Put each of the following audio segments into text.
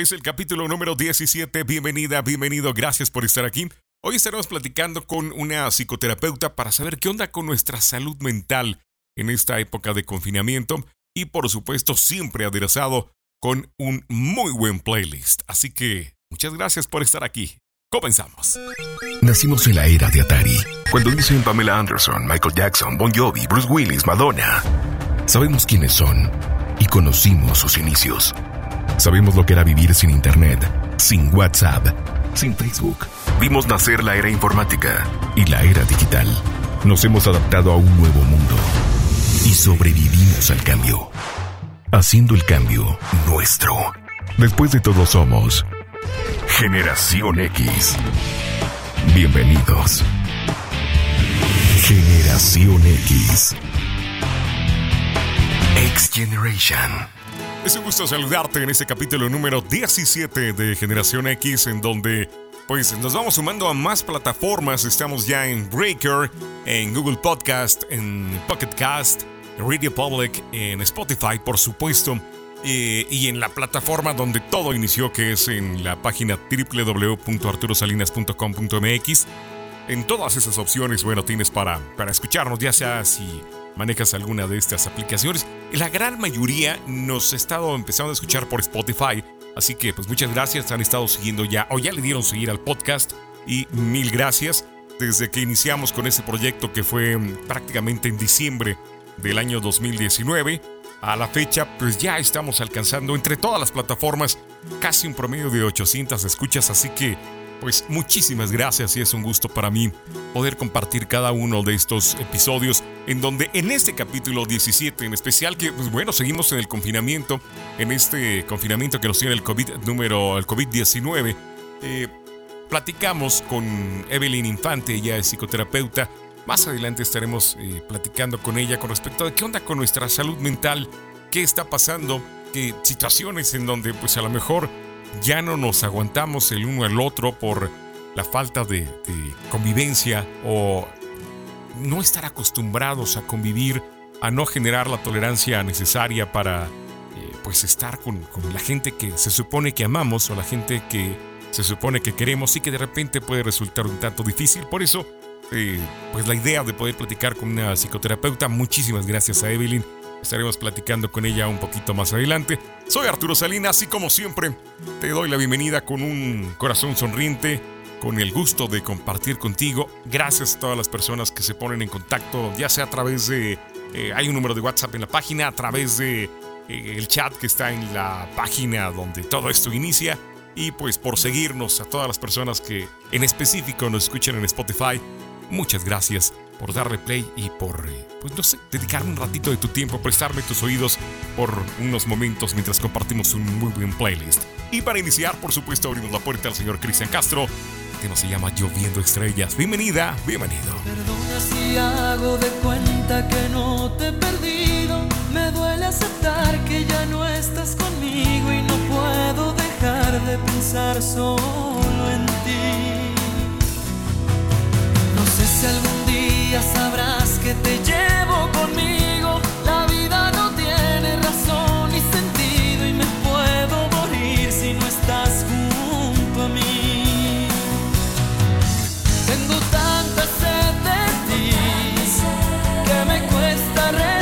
Es el capítulo número 17. Bienvenida, bienvenido. Gracias por estar aquí. Hoy estaremos platicando con una psicoterapeuta para saber qué onda con nuestra salud mental en esta época de confinamiento y por supuesto siempre aderezado con un muy buen playlist. Así que muchas gracias por estar aquí. Comenzamos. Nacimos en la era de Atari, cuando dicen Pamela Anderson, Michael Jackson, Bon Jovi, Bruce Willis, Madonna. Sabemos quiénes son y conocimos sus inicios. Sabemos lo que era vivir sin Internet, sin WhatsApp, sin Facebook. Vimos nacer la era informática y la era digital. Nos hemos adaptado a un nuevo mundo y sobrevivimos al cambio, haciendo el cambio nuestro. Después de todo somos Generación X. Bienvenidos. Generación X. X Generation. Es un gusto saludarte en este capítulo número 17 de Generación X, en donde pues nos vamos sumando a más plataformas. Estamos ya en Breaker, en Google Podcast, en Pocket Cast, Radio Public, en Spotify, por supuesto. eh, y en la plataforma donde todo inició, que es en la página www.arturosalinas.com.mx. En todas esas opciones, bueno, tienes para, para escucharnos, ya sea si manejas alguna de estas aplicaciones. La gran mayoría nos ha estado empezando a escuchar por Spotify. Así que, pues muchas gracias. Han estado siguiendo ya, o ya le dieron seguir al podcast. Y mil gracias. Desde que iniciamos con ese proyecto que fue mm, prácticamente en diciembre del año 2019. A la fecha, pues ya estamos alcanzando entre todas las plataformas casi un promedio de 800 escuchas. Así que, pues muchísimas gracias y es un gusto para mí poder compartir cada uno de estos episodios en donde en este capítulo 17 en especial que pues bueno seguimos en el confinamiento en este confinamiento que nos tiene el COVID número el COVID-19 eh, platicamos con Evelyn Infante ella es psicoterapeuta. Más adelante estaremos eh, platicando con ella con respecto a qué onda con nuestra salud mental qué está pasando qué situaciones en donde pues a lo mejor ya no nos aguantamos el uno al otro por la falta de, convivencia o no estar acostumbrados a convivir, a no generar la tolerancia necesaria para eh, pues estar con, con, la gente que se supone que amamos o la gente que se supone que queremos y que de repente puede resultar un tanto difícil. Por eso, eh, pues la idea de poder platicar con una psicoterapeuta, muchísimas gracias a Evelyn Estaremos platicando con ella un poquito más adelante. Soy Arturo Salinas y como siempre te doy la bienvenida con un corazón sonriente, con el gusto de compartir contigo. Gracias a todas las personas que se ponen en contacto, ya sea a través de... Eh, hay un número de WhatsApp en la página, a través de eh, el chat que está en la página donde todo esto inicia. Y pues por seguirnos a todas las personas que en específico nos escuchan en Spotify. Muchas gracias por darle play y por, pues no sé, dedicarme un ratito de tu tiempo, prestarme tus oídos por unos momentos mientras compartimos un muy buen playlist. Y para iniciar, por supuesto, abrimos la puerta al señor Cristian Castro. El tema se llama Lloviendo Estrellas. Bienvenida, bienvenido. Perdona si hago de cuenta que no te he perdido. Me duele aceptar que ya no estás conmigo y no puedo dejar de pensar solo en ti. No sé si algún sabrás que te llevo conmigo. La vida no tiene razón ni sentido y me puedo morir si no estás junto a mí. Tengo tanta sed de ti que me cuesta respirar.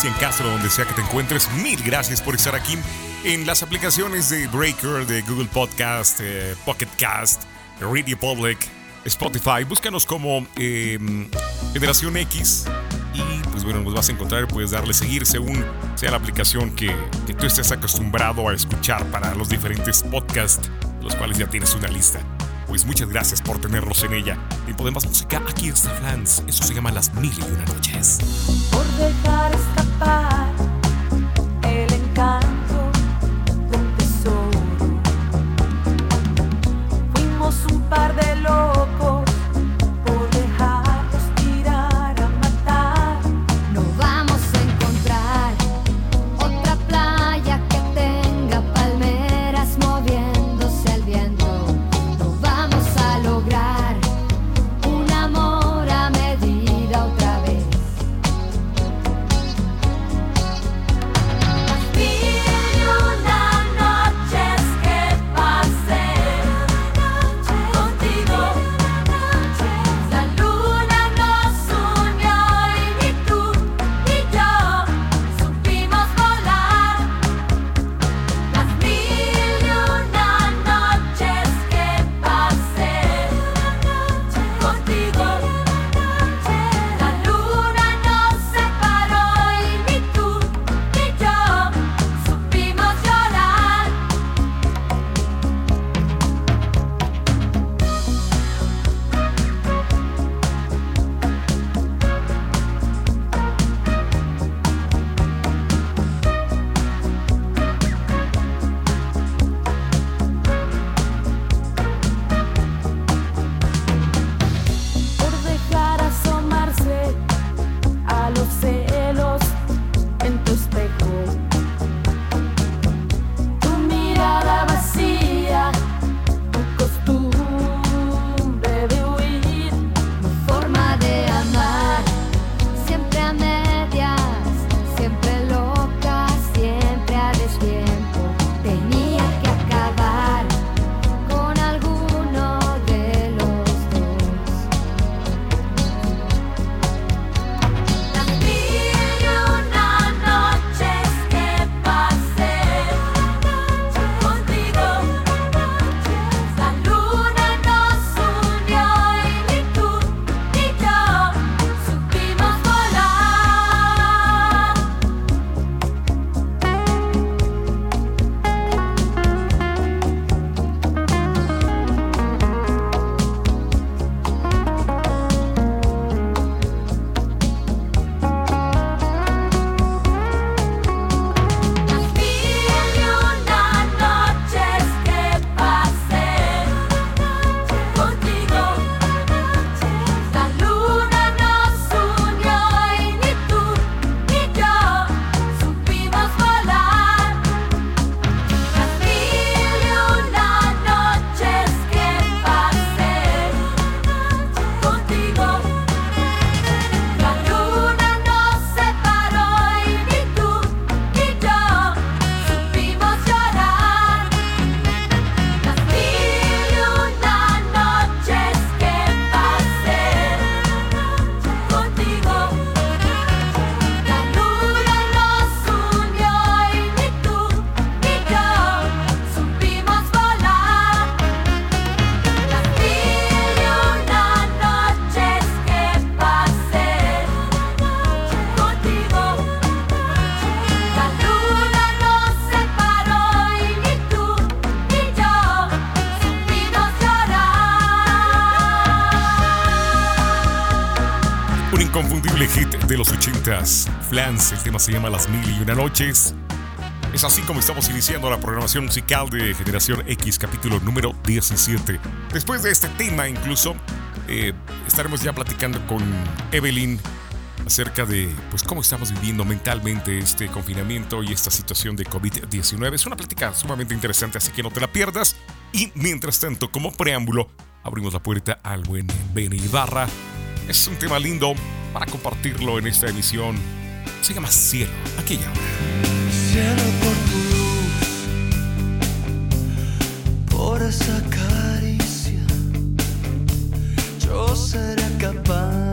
Cristian Castro, donde sea que te encuentres. Mil gracias por estar aquí en las aplicaciones de Breaker, de Google Podcast, eh, Pocket Cast, Radio Public, Spotify. Búscanos como eh, Generación X y pues bueno, nos vas a encontrar. Puedes darle seguir según sea la aplicación que, que tú estés acostumbrado a escuchar para los diferentes podcasts, los cuales ya tienes una lista. Pues muchas gracias por tenernos en ella. Tiempo de más música, aquí está Flans. Eso se llama Las Mil y Una Noches. por dejar de los 80s. Flans, el tema se llama Las Mil y Una Noches. Es así como estamos iniciando la programación musical de Generación X, capítulo número 17. Después de este tema, incluso, eh, estaremos ya platicando con Evelyn acerca de pues, cómo estamos viviendo mentalmente este confinamiento y esta situación de COVID-19. Es una plática sumamente interesante, así que no te la pierdas. Y mientras tanto, como preámbulo, abrimos la puerta al buen Benny Ibarra. Es un tema lindo para compartirlo en esta emisión. Se llama Cielo, aquella hora cielo por tu luz, por esa caricia, yo seré capaz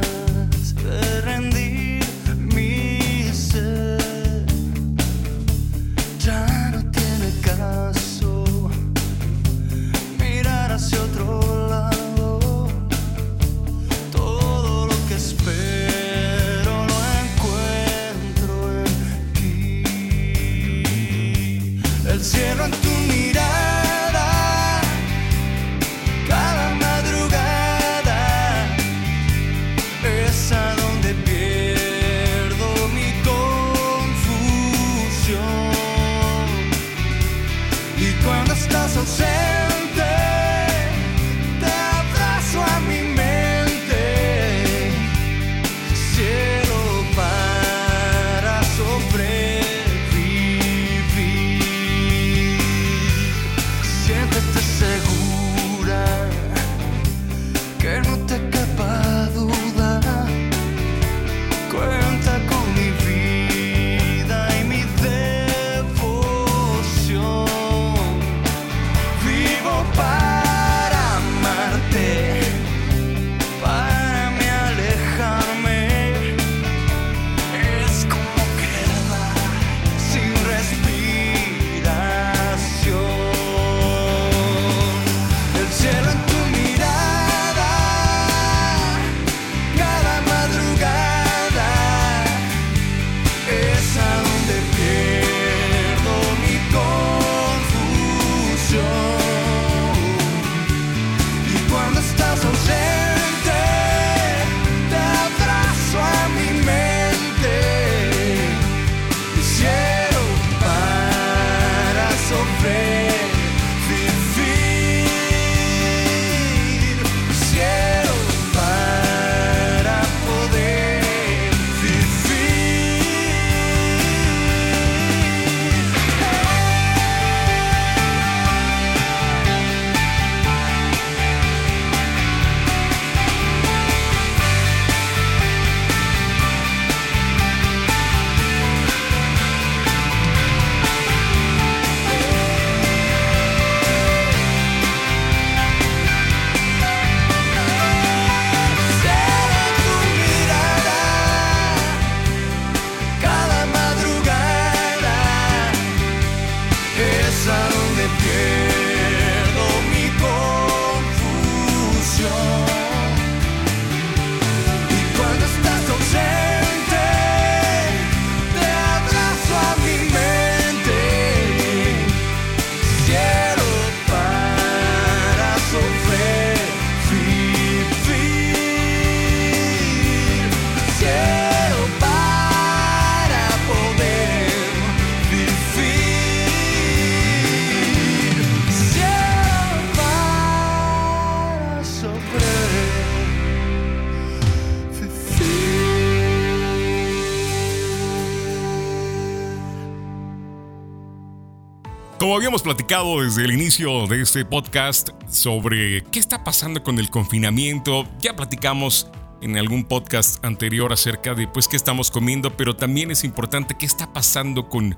Habíamos platicado desde el inicio de este podcast sobre qué está pasando con el confinamiento, ya platicamos en algún podcast anterior acerca de pues qué estamos comiendo, pero también es importante qué está pasando con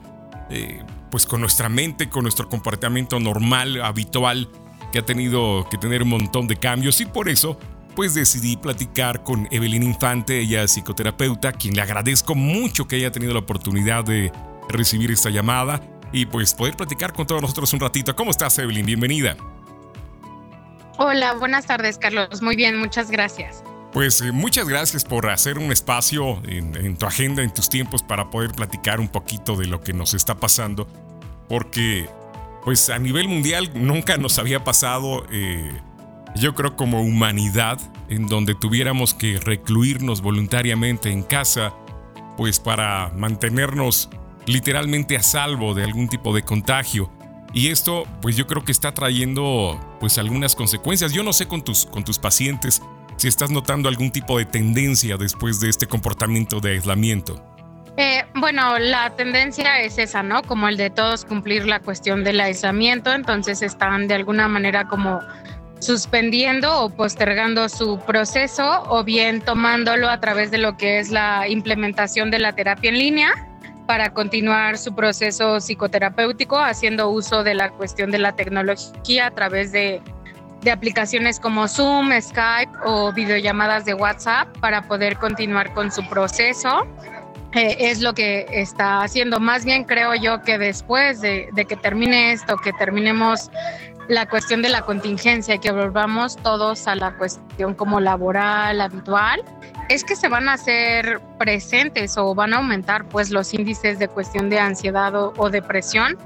eh, pues con nuestra mente, con nuestro comportamiento normal, habitual, que ha tenido que tener un montón de cambios. Y por eso pues decidí platicar con Evelyn Infante, ella es psicoterapeuta, quien le agradezco mucho que haya tenido la oportunidad de recibir esta llamada y pues poder platicar con todos nosotros un ratito. ¿Cómo estás, Evelyn? Bienvenida. Hola, buenas tardes, Carlos. Muy bien, muchas gracias. Pues eh, muchas gracias por hacer un espacio en, en tu agenda, en tus tiempos, para poder platicar un poquito de lo que nos está pasando. Porque, pues a nivel mundial nunca nos había pasado eh, yo creo como humanidad, en donde tuviéramos que recluirnos voluntariamente en casa, pues para mantenernos literalmente a salvo de algún tipo de contagio. Y esto, pues yo creo que está trayendo pues algunas consecuencias. Yo no sé con tus, con tus pacientes si estás notando algún tipo de tendencia después de este comportamiento de aislamiento. Eh, bueno, la tendencia es esa, ¿no? Como el de todos cumplir la cuestión del aislamiento, entonces están de alguna manera como suspendiendo o postergando su proceso o bien tomándolo a través de lo que es la implementación de la terapia en línea para continuar su proceso psicoterapéutico haciendo uso de la cuestión de la tecnología a través de, de aplicaciones como Zoom, Skype o videollamadas de WhatsApp para poder continuar con su proceso. Eh, es lo que está haciendo. Más bien creo yo que después de, de que termine esto, que terminemos la cuestión de la contingencia que volvamos todos a la cuestión como laboral, habitual, es que se van a hacer presentes o van a aumentar pues los índices de cuestión de ansiedad o, depresión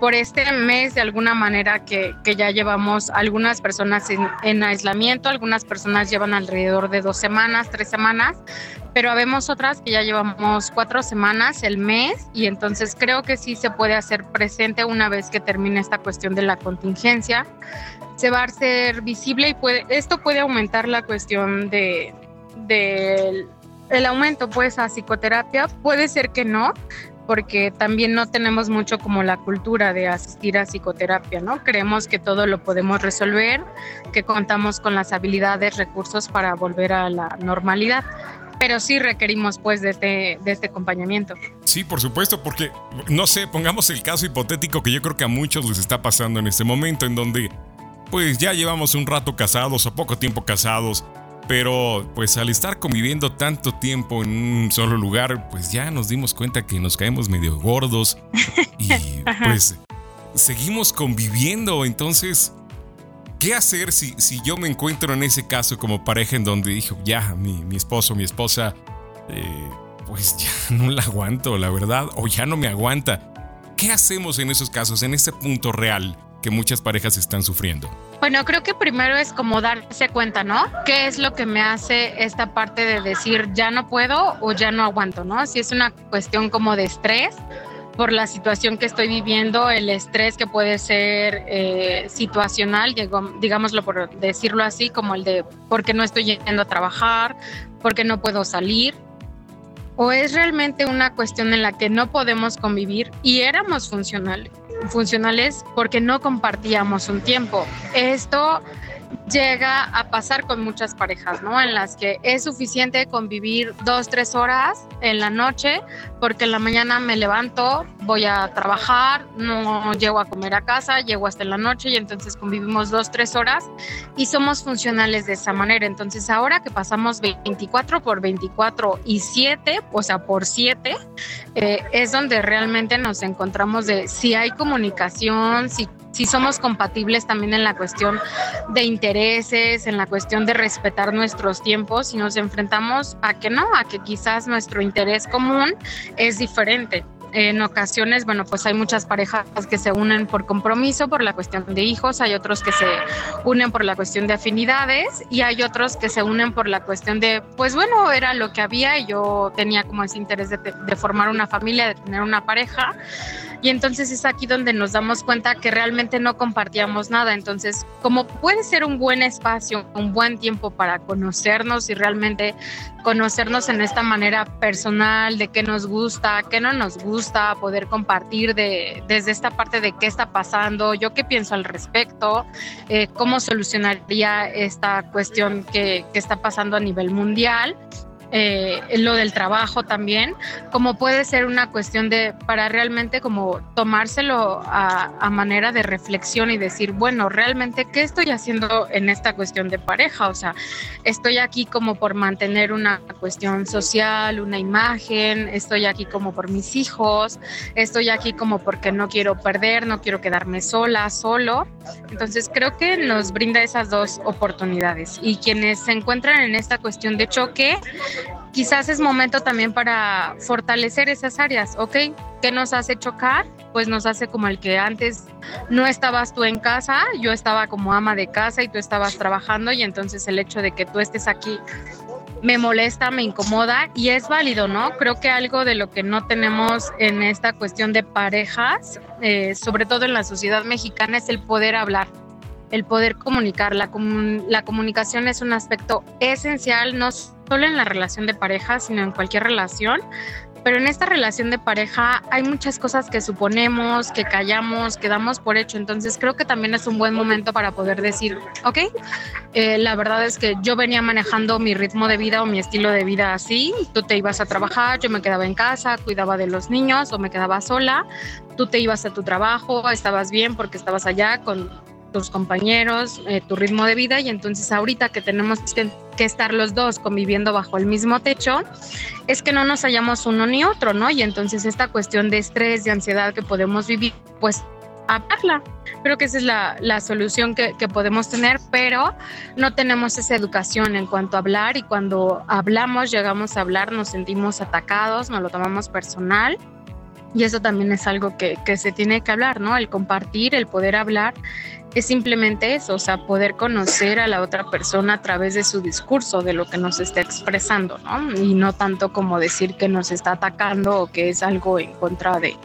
por este mes de alguna manera que, que ya llevamos algunas personas en, en, aislamiento, algunas personas llevan alrededor de dos semanas, tres semanas, pero habemos otras que ya llevamos cuatro semanas, el mes, y entonces creo que sí se puede hacer presente una vez que termine esta cuestión de la contingencia. Se va a hacer visible y puede, esto puede aumentar la cuestión de, de el aumento pues a psicoterapia. Puede ser que no, porque también no tenemos mucho como la cultura de asistir a psicoterapia, ¿no? Creemos que todo lo podemos resolver, que contamos con las habilidades, recursos para volver a la normalidad pero sí requerimos pues de este, de este acompañamiento. Sí, por supuesto, porque no sé, pongamos el caso hipotético que yo creo que a muchos les está pasando en este momento, en donde pues ya llevamos un rato casados o poco tiempo casados, pero pues al estar conviviendo tanto tiempo en un solo lugar, pues ya nos dimos cuenta que nos caemos medio gordos y pues seguimos conviviendo, entonces ¿Qué hacer si, si yo me encuentro en ese caso como pareja en donde dijo, ya, mi, mi esposo, mi esposa, eh, pues ya no la aguanto, la verdad, o ya no me aguanta? ¿Qué hacemos en esos casos, en ese punto real que muchas parejas están sufriendo? Bueno, creo que primero es como darse cuenta, ¿no? ¿Qué es lo que me hace esta parte de decir ya no puedo o ya no aguanto, ¿no? Si es una cuestión como de estrés, por la situación que estoy viviendo, el estrés que puede ser eh, situacional, digámoslo por decirlo así, como el de porque no estoy yendo a trabajar, porque no puedo salir, o es realmente una cuestión en la que no podemos convivir y éramos funcionales, funcionales porque no compartíamos un tiempo. Esto llega a pasar con muchas parejas, ¿no? En las que es suficiente convivir dos, tres horas en la noche, porque en la mañana me levanto, voy a trabajar, no llego a comer a casa, llego hasta la noche y entonces convivimos dos, tres horas y somos funcionales de esa manera. Entonces ahora que pasamos 24 por 24 y 7, o sea, por 7, eh, es donde realmente nos encontramos de si hay comunicación, si si somos compatibles también en la cuestión de intereses, en la cuestión de respetar nuestros tiempos y nos enfrentamos a que no, a que quizás nuestro interés común es diferente. En ocasiones, bueno, pues hay muchas parejas que se unen por compromiso, por la cuestión de hijos, hay otros que se unen por la cuestión de afinidades y hay otros que se unen por la cuestión de, pues bueno, era lo que había y yo tenía como ese interés de, de formar una familia, de tener una pareja y entonces es aquí donde nos damos cuenta que realmente no compartíamos nada. Entonces, como puede ser un buen espacio, un buen tiempo para conocernos y realmente conocernos en esta manera personal, de qué nos gusta, qué no nos gusta, poder compartir de, desde esta parte de qué está pasando, yo qué pienso al respecto, eh, cómo solucionaría esta cuestión que, que está pasando a nivel mundial eh, lo del trabajo también, como puede ser una cuestión de, para realmente como tomárselo a, a, manera de reflexión y decir, bueno, realmente, ¿qué estoy haciendo en esta cuestión de pareja? O sea, estoy aquí como por mantener una cuestión social, una imagen, estoy aquí como por mis hijos, estoy aquí como porque no quiero perder, no quiero quedarme sola, solo. Entonces, creo que nos brinda esas dos oportunidades. Y quienes se encuentran en esta cuestión de choque, quizás es momento también para fortalecer esas áreas, ¿ok? ¿Qué nos hace chocar? pues nos hace como el que antes no estabas tú en casa, yo estaba como ama de casa y tú estabas trabajando y entonces el hecho de que tú estés aquí me molesta, me incomoda y es válido, ¿no? Creo que algo de lo que no tenemos en esta cuestión de parejas, eh, sobre todo en la sociedad mexicana, es el poder hablar, el poder comunicar. La, la comunicación es un aspecto esencial, no solo en la relación de pareja, sino en cualquier relación, pero en esta relación de pareja hay muchas cosas que suponemos, que callamos, que damos por hecho. Entonces creo que también es un buen momento para poder decir, ok, eh, la verdad es que yo venía manejando mi ritmo de vida o mi estilo de vida así. Tú te ibas a trabajar, yo me quedaba en casa, cuidaba de los niños o me quedaba sola. Tú te ibas a tu trabajo, estabas bien porque estabas allá con tus compañeros, eh, tu ritmo de vida y entonces ahorita que tenemos que, estar los dos conviviendo bajo el mismo techo, es que no nos hallamos uno ni otro, ¿no? Y entonces esta cuestión de estrés, de ansiedad que podemos vivir, pues hablarla. Creo que esa es la, la solución que, que, podemos tener, pero no tenemos esa educación en cuanto a hablar y cuando hablamos, llegamos a hablar, nos sentimos atacados, nos lo tomamos personal y eso también es algo que, que se tiene que hablar, ¿no? El compartir, el poder hablar es simplemente eso, o sea, poder conocer a la otra persona a través de su discurso, de lo que nos está expresando, ¿no? Y no tanto como decir que nos está atacando o que es algo en contra de,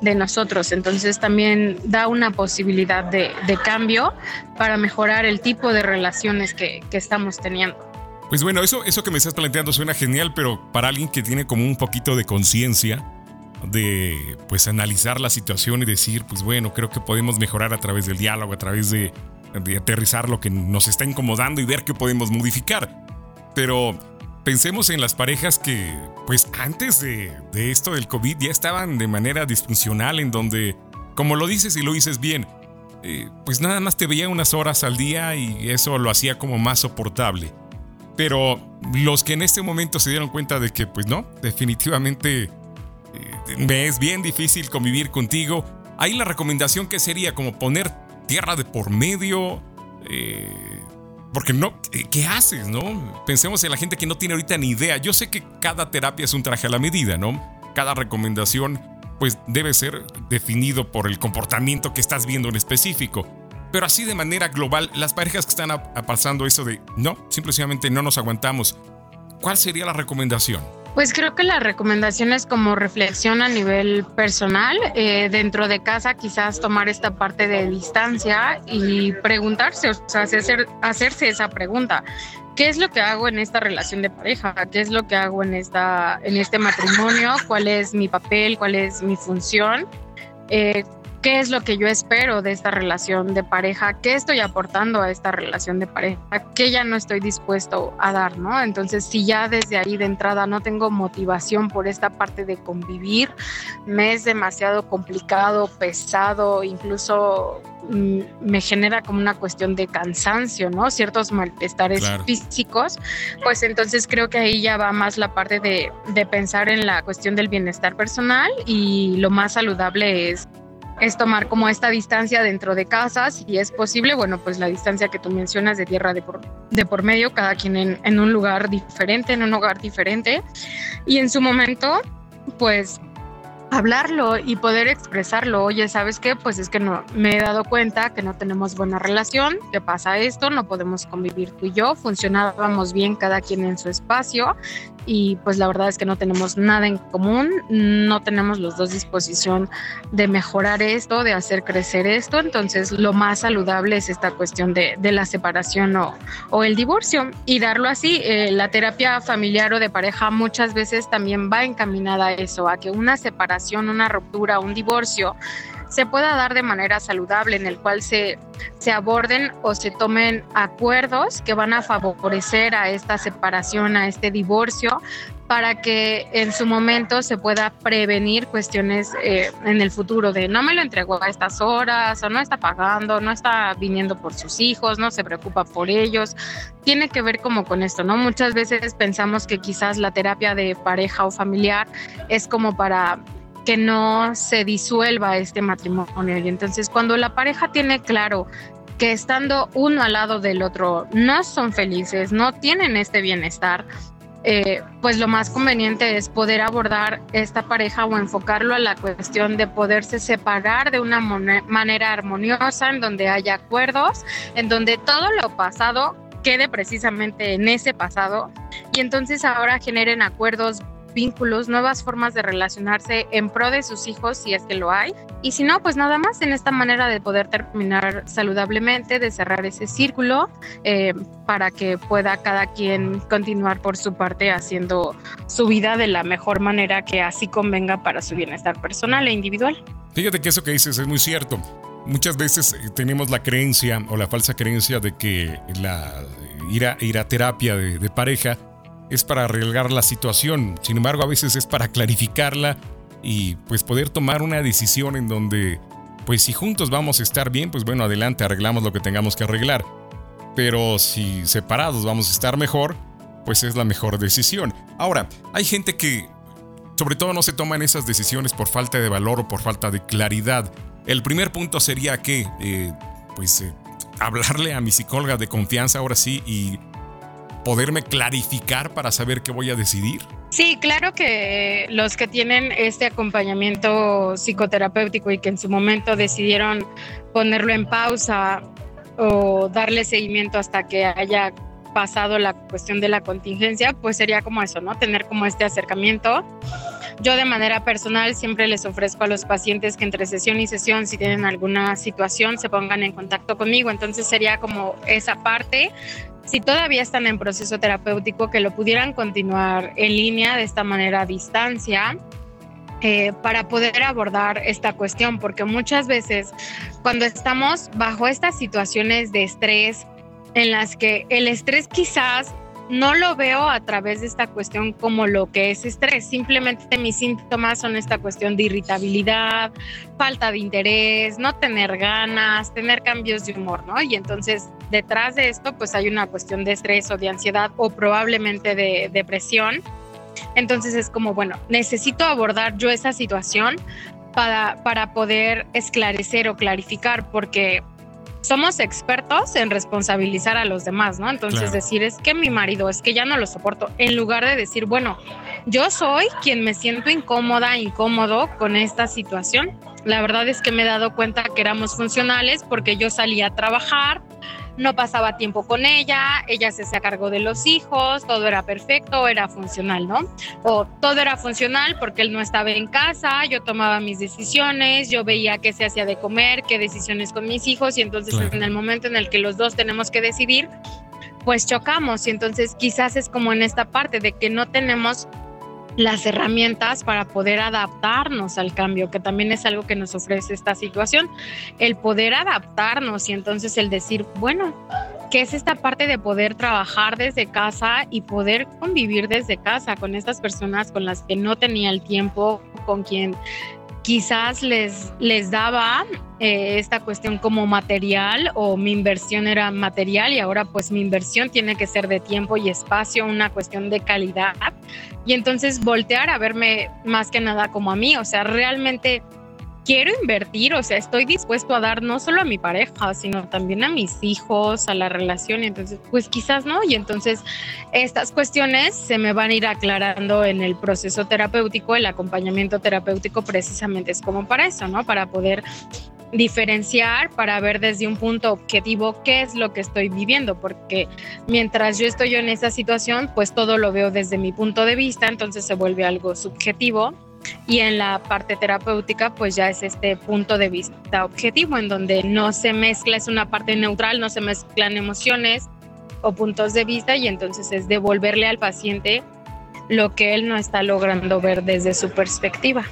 de nosotros. Entonces también da una posibilidad de, de, cambio para mejorar el tipo de relaciones que, que estamos teniendo. Pues bueno, eso, eso que me estás planteando suena genial, pero para alguien que tiene como un poquito de conciencia, de pues analizar la situación y decir, pues bueno, creo que podemos mejorar a través del diálogo, a través de, aterrizar lo que nos está incomodando y ver qué podemos modificar. Pero pensemos en las parejas que pues antes de, esto del COVID ya estaban de manera disfuncional en donde, como lo dices y lo dices bien, eh, pues nada más te veía unas horas al día y eso lo hacía como más soportable. Pero los que en este momento se dieron cuenta de que pues no, definitivamente me es bien difícil convivir contigo. Ahí la recomendación que sería como poner tierra de por medio. Eh, porque no, ¿qué haces, no? Pensemos en la gente que no tiene ahorita ni idea. Yo sé que cada terapia es un traje a la medida, ¿no? Cada recomendación, pues debe ser definido por el comportamiento que estás viendo en específico. Pero así de manera global, las parejas que están pasando eso de no, simplemente no nos aguantamos. ¿Cuál sería la recomendación? Pues creo que la recomendación es como reflexión a nivel personal, eh, dentro de casa quizás tomar esta parte de distancia y preguntarse, o sea, hacer, hacerse esa pregunta. ¿Qué es lo que hago en esta relación de pareja? ¿Qué es lo que hago en, esta, en este matrimonio? ¿Cuál es mi papel? ¿Cuál es mi función? Eh, qué es lo que yo espero de esta relación de pareja, qué estoy aportando a esta relación de pareja, qué ya no estoy dispuesto a dar, ¿no? Entonces, si ya desde ahí de entrada no tengo motivación por esta parte de convivir, me es demasiado complicado, pesado, incluso mm, me genera como una cuestión de cansancio, ¿no? Ciertos malestares físicos, pues entonces creo que ahí ya va más la parte de, de pensar en la cuestión del bienestar personal y lo más saludable es es tomar como esta distancia dentro de casas y es posible, bueno, pues la distancia que tú mencionas de tierra de por, de por medio, cada quien en, en un lugar diferente, en un hogar diferente. Y en su momento, pues hablarlo y poder expresarlo. Oye, ¿sabes qué? Pues es que no me he dado cuenta que no tenemos buena relación, que pasa esto, no podemos convivir tú y yo, funcionábamos bien cada quien en su espacio y pues la verdad es que no tenemos nada en común, no tenemos los dos disposición de mejorar esto, de hacer crecer esto, entonces lo más saludable es esta cuestión de, de la separación o, o, el divorcio y darlo así. Eh, la terapia familiar o de pareja muchas veces también va encaminada a eso, a que una separación, una ruptura, un divorcio se pueda dar de manera saludable, en el cual se, se aborden o se tomen acuerdos que van a favorecer a esta separación, a este divorcio, para que en su momento se pueda prevenir cuestiones eh, en el futuro de no me lo entregó a estas horas o no está pagando, no está viniendo por sus hijos, no se preocupa por ellos. Tiene que ver como con esto, ¿no? Muchas veces pensamos que quizás la terapia de pareja o familiar es como para que no se disuelva este matrimonio. Y entonces cuando la pareja tiene claro que estando uno al lado del otro no son felices, no tienen este bienestar, eh, pues lo más conveniente es poder abordar esta pareja o enfocarlo a la cuestión de poderse separar de una manera armoniosa, en donde haya acuerdos, en donde todo lo pasado quede precisamente en ese pasado y entonces ahora generen acuerdos vínculos, nuevas formas de relacionarse en pro de sus hijos, si es que lo hay. Y si no, pues nada más en esta manera de poder terminar saludablemente, de cerrar ese círculo, eh, para que pueda cada quien continuar por su parte haciendo su vida de la mejor manera que así convenga para su bienestar personal e individual. Fíjate que eso que dices es muy cierto. Muchas veces eh, tenemos la creencia o la falsa creencia de que la ir a, ir a terapia de, de pareja es para arreglar la situación, sin embargo a veces es para clarificarla y pues poder tomar una decisión en donde pues si juntos vamos a estar bien, pues bueno, adelante, arreglamos lo que tengamos que arreglar. Pero si separados vamos a estar mejor, pues es la mejor decisión. Ahora, hay gente que sobre todo no se toman esas decisiones por falta de valor o por falta de claridad. El primer punto sería que, eh, pues, eh, hablarle a mi psicóloga de confianza ahora sí y poderme clarificar para saber qué voy a decidir? Sí, claro que los que tienen este acompañamiento psicoterapéutico y que en su momento decidieron ponerlo en pausa o darle seguimiento hasta que haya pasado la cuestión de la contingencia, pues sería como eso, ¿no? Tener como este acercamiento. Yo de manera personal siempre les ofrezco a los pacientes que entre sesión y sesión, si tienen alguna situación, se pongan en contacto conmigo. Entonces sería como esa parte si todavía están en proceso terapéutico, que lo pudieran continuar en línea de esta manera a distancia. Eh, para poder abordar esta cuestión, porque muchas veces cuando estamos bajo estas situaciones de estrés, en las que el estrés quizás no lo veo a través de esta cuestión como lo que es estrés, simplemente mis síntomas son esta cuestión de irritabilidad, falta de interés, no tener ganas, tener cambios de humor, ¿no? Y entonces detrás de esto pues hay una cuestión de estrés o de ansiedad o probablemente de depresión. Entonces es como, bueno, necesito abordar yo esa situación para, para poder esclarecer o clarificar, porque somos expertos en responsabilizar a los demás, ¿no? Entonces decir, es que mi marido, es que ya no lo soporto, en lugar de decir, bueno, yo soy quien me siento incómoda, incómodo con esta situación. La verdad es que me he dado cuenta que éramos funcionales porque yo salía a trabajar, no pasaba tiempo con ella, ella se hacía cargo de los hijos, todo era perfecto, era funcional, ¿no? O todo era funcional porque él no estaba en casa, yo tomaba mis decisiones, yo veía qué se hacía de comer, qué decisiones con mis hijos y entonces en el momento en el que los dos tenemos que decidir, pues chocamos y entonces quizás es como en esta parte de que no tenemos las herramientas para poder adaptarnos al cambio, que también es algo que nos ofrece esta situación, el poder adaptarnos y entonces el decir, bueno, ¿qué es esta parte de poder trabajar desde casa y poder convivir desde casa con estas personas con las que no tenía el tiempo, con quien quizás les, les daba eh, esta cuestión como material o mi inversión era material y ahora pues mi inversión tiene que ser de tiempo y espacio, una cuestión de calidad. Y entonces voltear a verme más que nada como a mí, o sea, realmente quiero invertir, o sea, estoy dispuesto a dar no solo a mi pareja, sino también a mis hijos, a la relación, entonces, pues quizás no, y entonces estas cuestiones se me van a ir aclarando en el proceso terapéutico, el acompañamiento terapéutico precisamente es como para eso, ¿no? Para poder diferenciar para ver desde un punto objetivo qué es lo que estoy viviendo, porque mientras yo estoy en esa situación, pues todo lo veo desde mi punto de vista, entonces se vuelve algo subjetivo y en la parte terapéutica pues ya es este punto de vista objetivo en donde no se mezcla, es una parte neutral, no se mezclan emociones o puntos de vista y entonces es devolverle al paciente lo que él no está logrando ver desde su perspectiva.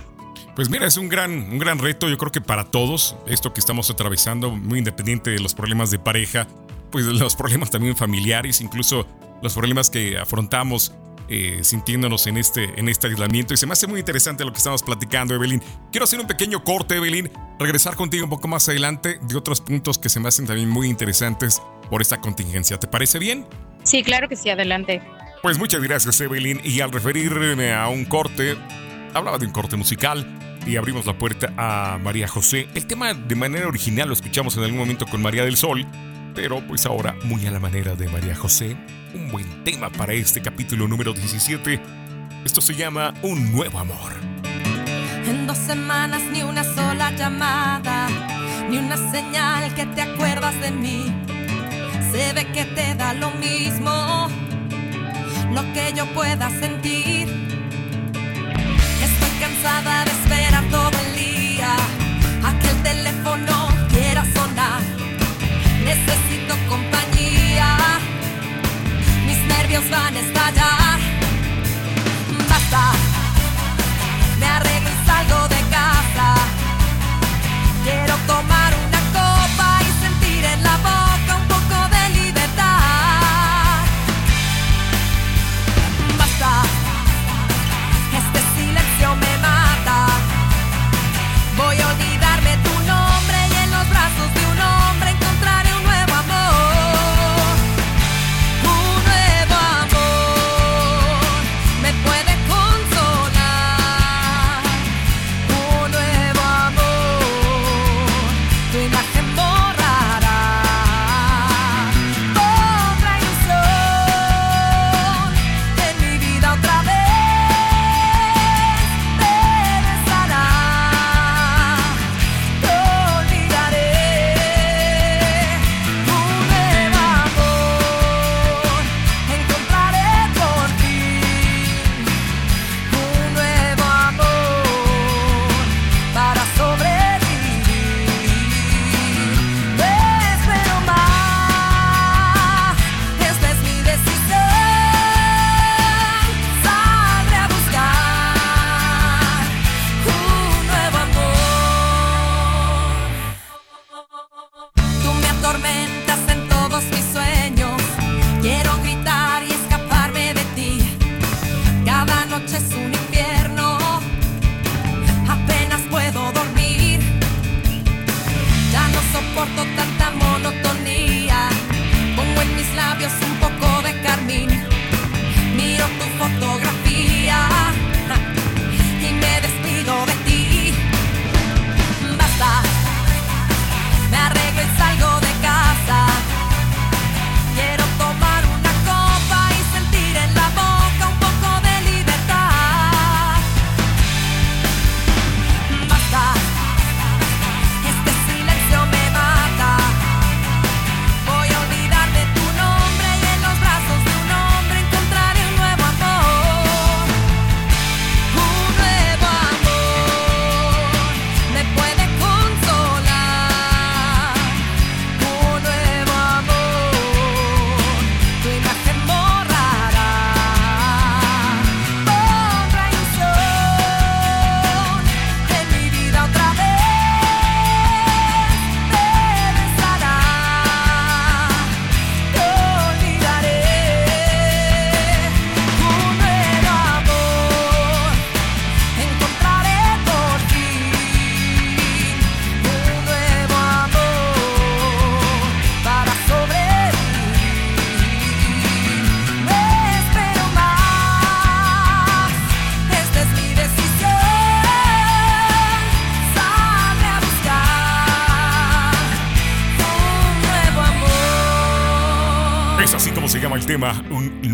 Pues mira, es un gran, un gran reto, yo creo que para todos, esto que estamos atravesando, muy independiente de los problemas de pareja, pues los problemas también familiares, incluso los problemas que afrontamos eh, sintiéndonos en este, en este aislamiento. Y se me hace muy interesante lo que estamos platicando, Evelyn. Quiero hacer un pequeño corte, Evelyn, regresar contigo un poco más adelante de otros puntos que se me hacen también muy interesantes por esta contingencia. ¿Te parece bien? Sí, claro que sí, adelante. Pues muchas gracias, Evelyn. Y al referirme a un corte, hablaba de un corte musical y abrimos la puerta a María José. El tema de manera original lo escuchamos en algún momento con María del Sol, pero pues ahora muy a la manera de María José, un buen tema para este capítulo número 17. Esto se llama Un nuevo amor. En dos semanas ni una sola llamada, ni una señal que te acuerdas de mí. Se ve que te da lo mismo lo que yo pueda sentir. Estoy cansada de esperar todo nervios van a estallar. Basta, me arreglo y salgo de casa. Quiero tomar un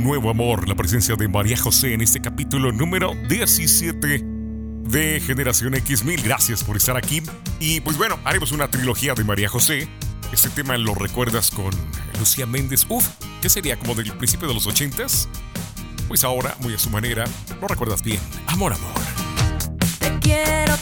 nuevo amor, la presencia de María José en este capítulo número 17 de Generación X. Mil gracias por estar aquí. Y pues bueno, haremos una trilogía de María José. Este tema lo recuerdas con Lucía Méndez. Uf, ¿qué sería? ¿Como del principio de los 80s? Pues ahora, muy a su manera, lo recuerdas bien. Amor, amor. Te quiero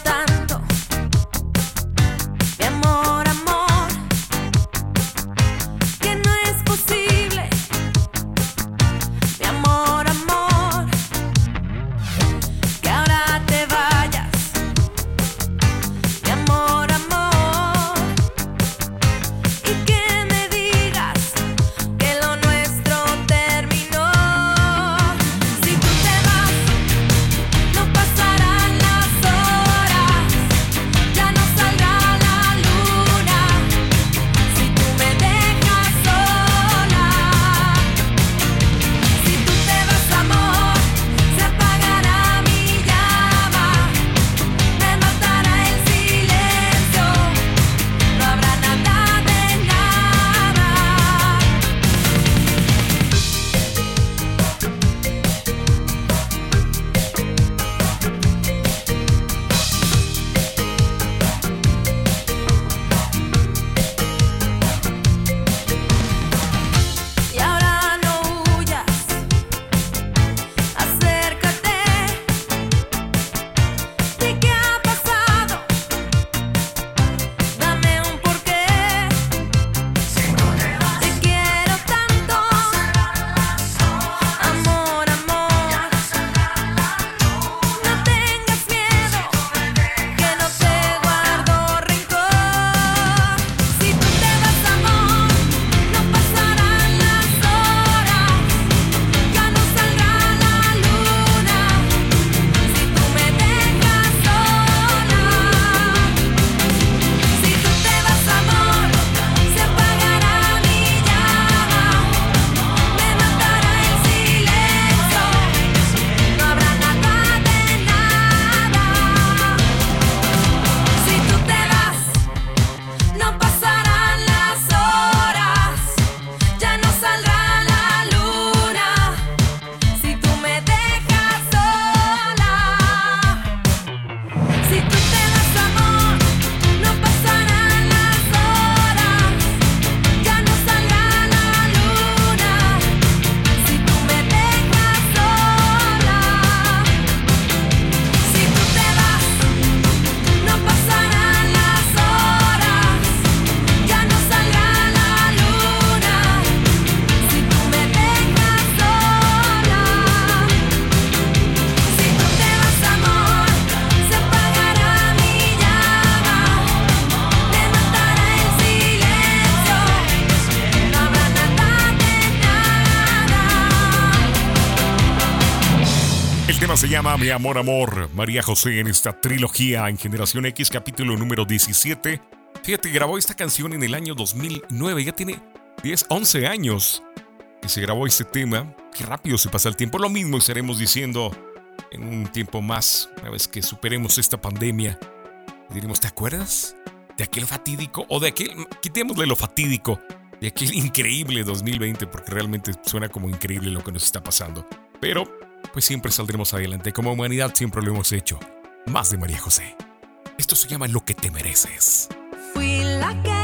Mi amor, amor. María José en esta trilogía en Generación X, capítulo número 17. Fíjate, grabó esta canción en el año 2009. Ya tiene 10, 11 años que se grabó este tema. Qué rápido se pasa el tiempo. Lo mismo estaremos diciendo en un tiempo más, una vez que superemos esta pandemia. Diremos, ¿te acuerdas? De aquel fatídico, o de aquel, quitémosle lo fatídico, de aquel increíble 2020, porque realmente suena como increíble lo que nos está pasando. Pero, pues siempre saldremos adelante. Como humanidad siempre lo hemos hecho. Más de María José. Esto se llama Lo que te mereces. Fui la que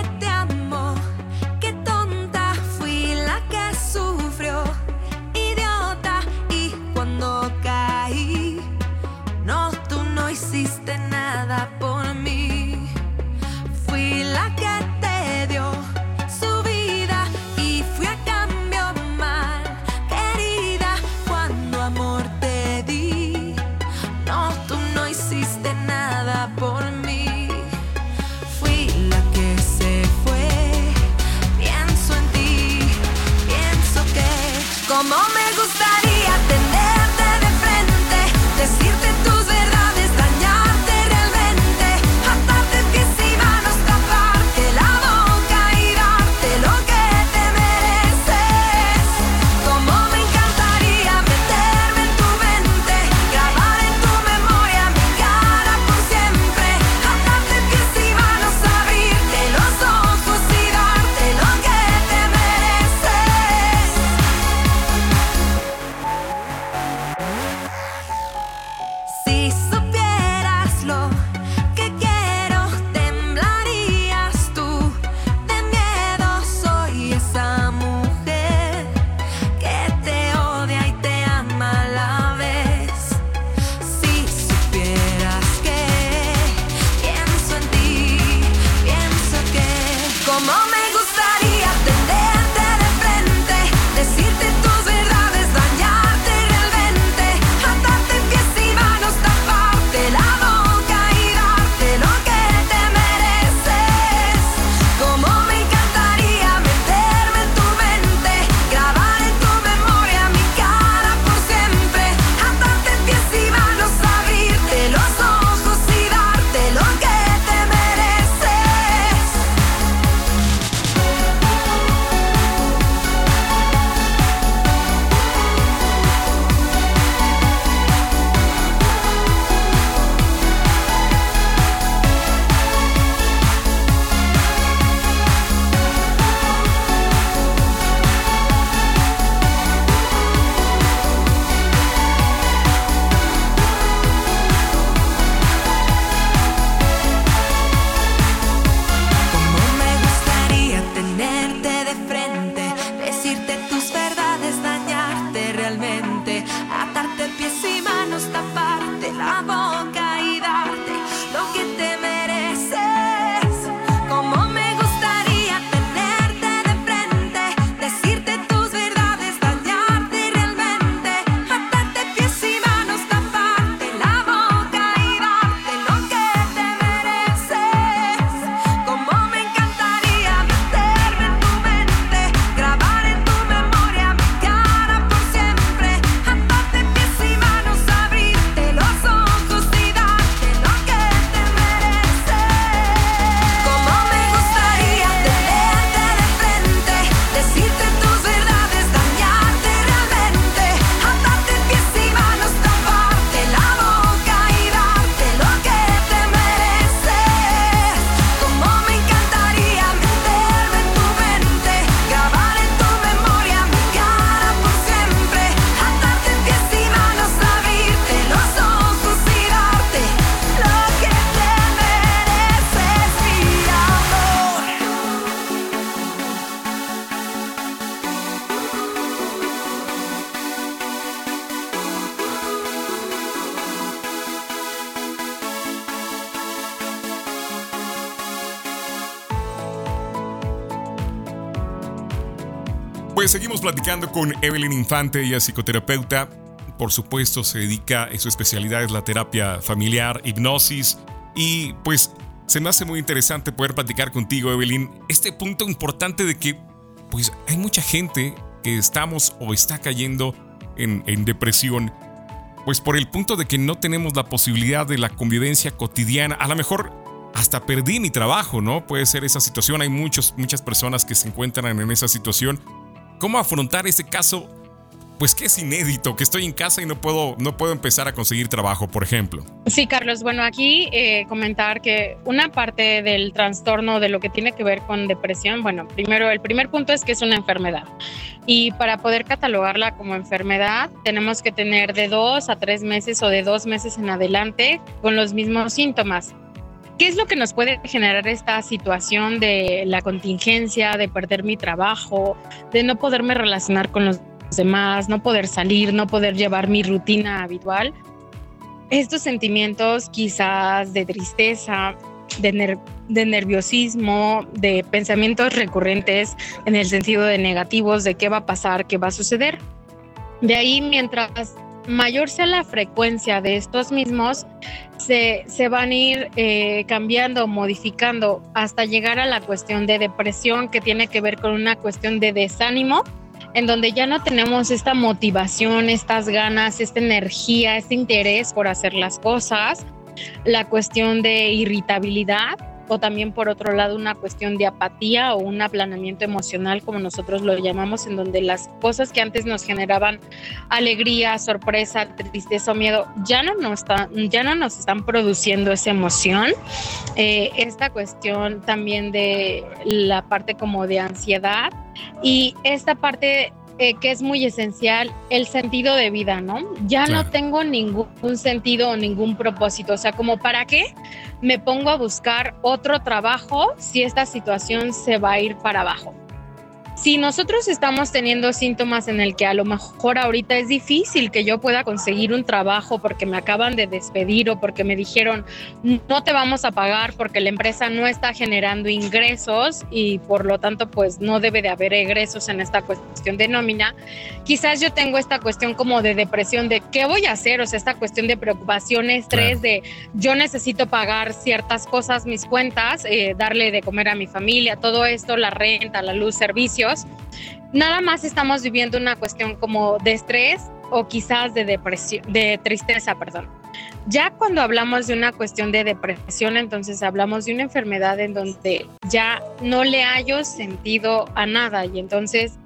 Pues seguimos platicando con Evelyn Infante, ella es psicoterapeuta. Por supuesto, se dedica, en su especialidad es la terapia familiar, hipnosis. Y pues se me hace muy interesante poder platicar contigo, Evelyn, este punto importante de que pues hay mucha gente que estamos o está cayendo en, en depresión pues por el punto de que no tenemos la posibilidad de la convivencia cotidiana. A lo mejor hasta perdí mi trabajo, ¿no? Puede ser esa situación. Hay muchos, muchas personas que se encuentran en esa situación. ¿Cómo afrontar ese caso? Pues que es inédito, que estoy en casa y no puedo, no puedo empezar a conseguir trabajo, por ejemplo. Sí, Carlos. Bueno, aquí eh, comentar que una parte del trastorno de lo que tiene que ver con depresión, bueno, primero, el primer punto es que es una enfermedad. Y para poder catalogarla como enfermedad, tenemos que tener de dos a tres meses o de dos meses en adelante con los mismos síntomas. ¿Qué es lo que nos puede generar esta situación de la contingencia, de perder mi trabajo, de no poderme relacionar con los demás, no poder salir, no poder llevar mi rutina habitual? Estos sentimientos quizás de tristeza, de, de, nerviosismo, de pensamientos recurrentes en el sentido de negativos, de qué va a pasar, qué va a suceder. De ahí, mientras mayor sea la frecuencia de estos mismos, se, se van a ir eh, cambiando, modificando hasta llegar a la cuestión de depresión que tiene que ver con una cuestión de desánimo, en donde ya no tenemos esta motivación, estas ganas, esta energía, este interés por hacer las cosas, la cuestión de irritabilidad o también por otro lado una cuestión de apatía o un aplanamiento emocional, como nosotros lo llamamos, en donde las cosas que antes nos generaban alegría, sorpresa, tristeza o miedo, ya no nos, ya no nos están produciendo esa emoción. Eh, esta cuestión también de la parte como de ansiedad y esta parte eh, que es muy esencial, el sentido de vida, ¿no? Ya no tengo ningún sentido o ningún propósito. O sea, como para qué me pongo a buscar otro trabajo si esta situación se va a ir para abajo si nosotros estamos teniendo síntomas en el que a lo mejor ahorita es difícil que yo pueda conseguir un trabajo porque me acaban de despedir o porque me dijeron no te vamos a pagar porque la empresa no está generando ingresos y por lo tanto pues no debe de haber egresos en esta cuestión de nómina, quizás yo tengo esta cuestión como de depresión de qué voy a hacer, o sea, esta cuestión de preocupación, estrés, de yo necesito pagar ciertas cosas, mis cuentas, eh, darle de comer a mi familia, todo esto, la renta, la luz, nada más estamos viviendo una cuestión como de estrés o quizás de depresión, de tristeza, perdón. Ya cuando hablamos de una cuestión de depresión, entonces hablamos de una enfermedad en donde ya no le hallo sentido a nada y entonces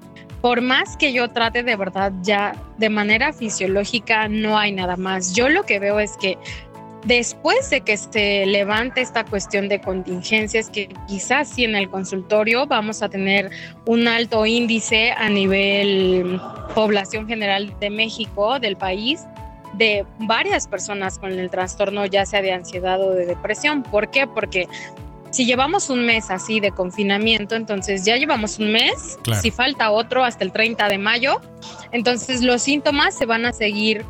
por más que yo trate de verdad ya de manera fisiológica no hay nada más. Yo lo que veo es que Después de que se levante esta cuestión de contingencias, que quizás sí en el consultorio vamos a tener un alto índice a nivel población general de México, del país, de varias personas con el trastorno ya sea de ansiedad o de depresión. ¿Por qué? Porque si llevamos un mes así de confinamiento, entonces ya llevamos un mes, si falta otro hasta el 30 de mayo, entonces los síntomas se van a seguir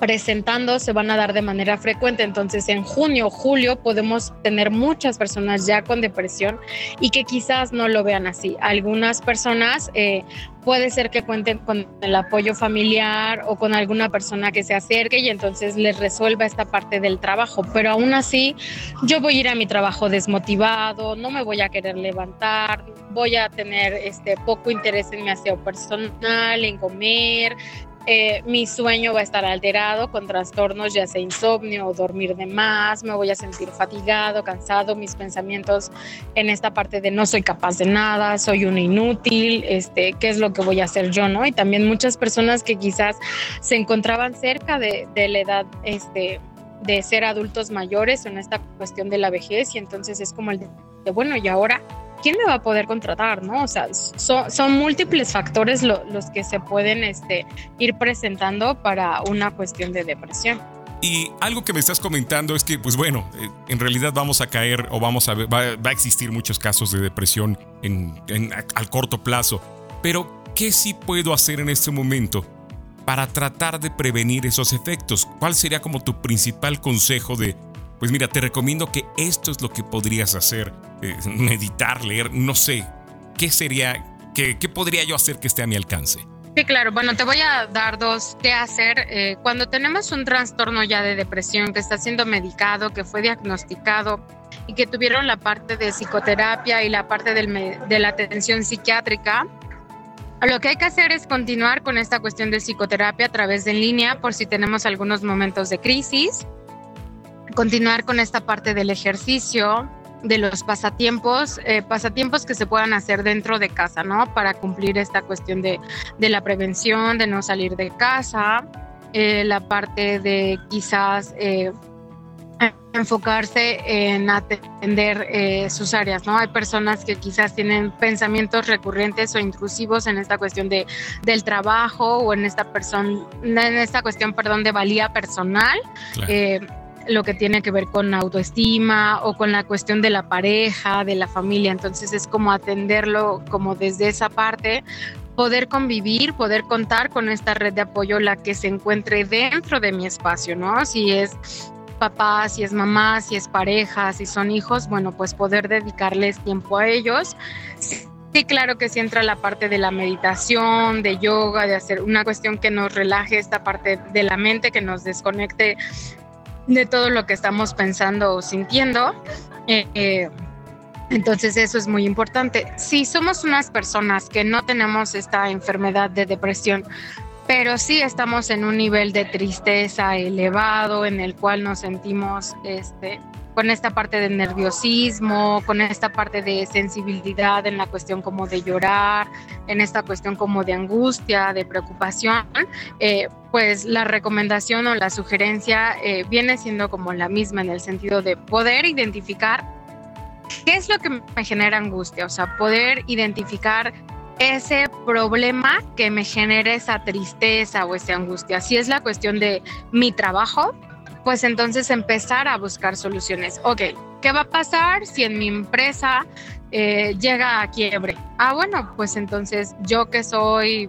presentando se van a dar de manera frecuente. Entonces, en junio, julio podemos tener muchas personas ya con depresión y que quizás no lo vean así. Algunas personas eh, puede ser que cuenten con el apoyo familiar o con alguna persona que se acerque y entonces les resuelva esta parte del trabajo. Pero aún así, yo voy a ir a mi trabajo desmotivado, no me voy a querer levantar, voy a tener este poco interés en mi aseo personal, en comer, eh, mi sueño va a estar alterado con trastornos, ya sea insomnio o dormir de más, me voy a sentir fatigado, cansado, mis pensamientos en esta parte de no soy capaz de nada, soy un inútil, este, qué es lo que voy a hacer yo, ¿no? Y también muchas personas que quizás se encontraban cerca de, la edad, este, de ser adultos mayores en esta cuestión de la vejez. Y entonces es como el de bueno, ¿y ahora ¿quién me va a poder contratar? ¿no? O sea, son, múltiples factores los que se pueden este, ir presentando para una cuestión de depresión. Y algo que me estás comentando es que, pues bueno, eh, en realidad vamos a caer o vamos a ver, va, a existir muchos casos de depresión en, al corto plazo. Pero, ¿qué sí puedo hacer en este momento para tratar de prevenir esos efectos? ¿Cuál sería como tu principal consejo de, pues mira, te recomiendo que esto es lo que podrías hacer. Eh, meditar, leer, no sé. ¿Qué sería, qué, qué, podría yo hacer que esté a mi alcance? Sí, claro. Bueno, te voy a dar dos qué hacer. Eh, cuando tenemos un trastorno ya de depresión que está siendo medicado, que fue diagnosticado y que tuvieron la parte de psicoterapia y la parte del, de la atención psiquiátrica, Lo que hay que hacer es continuar con esta cuestión de psicoterapia a través de en línea por si tenemos algunos momentos de crisis, continuar con esta parte del ejercicio, de los pasatiempos, eh, pasatiempos que se puedan hacer dentro de casa, ¿no? Para cumplir esta cuestión de, de la prevención, de no salir de casa, eh, la parte de quizás eh, enfocarse en atender sus áreas, ¿no? Hay personas que quizás tienen pensamientos recurrentes o intrusivos en esta cuestión de, del trabajo o en esta, persona, en esta cuestión, perdón, de valía personal. Eh, lo que tiene que ver con autoestima o con la cuestión de la pareja, de la familia. Entonces es como atenderlo como desde esa parte, poder convivir, poder contar con esta red de apoyo, la que se encuentre dentro de mi espacio, ¿no? Si es papás, si es mamá, si es pareja, si son hijos, bueno, pues poder dedicarles tiempo a ellos. Sí, claro que sí entra la parte de la meditación, de yoga, de hacer una cuestión que nos relaje esta parte de la mente, que nos desconecte de todo lo que estamos pensando o sintiendo. Eh, eh, entonces eso es muy importante. Si somos unas personas que no tenemos esta enfermedad de depresión, pero sí estamos en un nivel de tristeza elevado en el cual nos sentimos este, con esta parte de nerviosismo, con esta parte de sensibilidad en la cuestión como de llorar, en esta cuestión como de angustia, de preocupación, eh, pues la recomendación o la sugerencia eh, viene siendo como la misma en el sentido de poder identificar qué es lo que me genera angustia, o sea, poder identificar ese problema que me genera esa tristeza o esa angustia. Si es la cuestión de mi trabajo, pues entonces empezar a buscar soluciones. Ok, ¿qué va a pasar si en mi empresa eh, llega a quiebre? Ah, bueno, pues entonces yo que soy,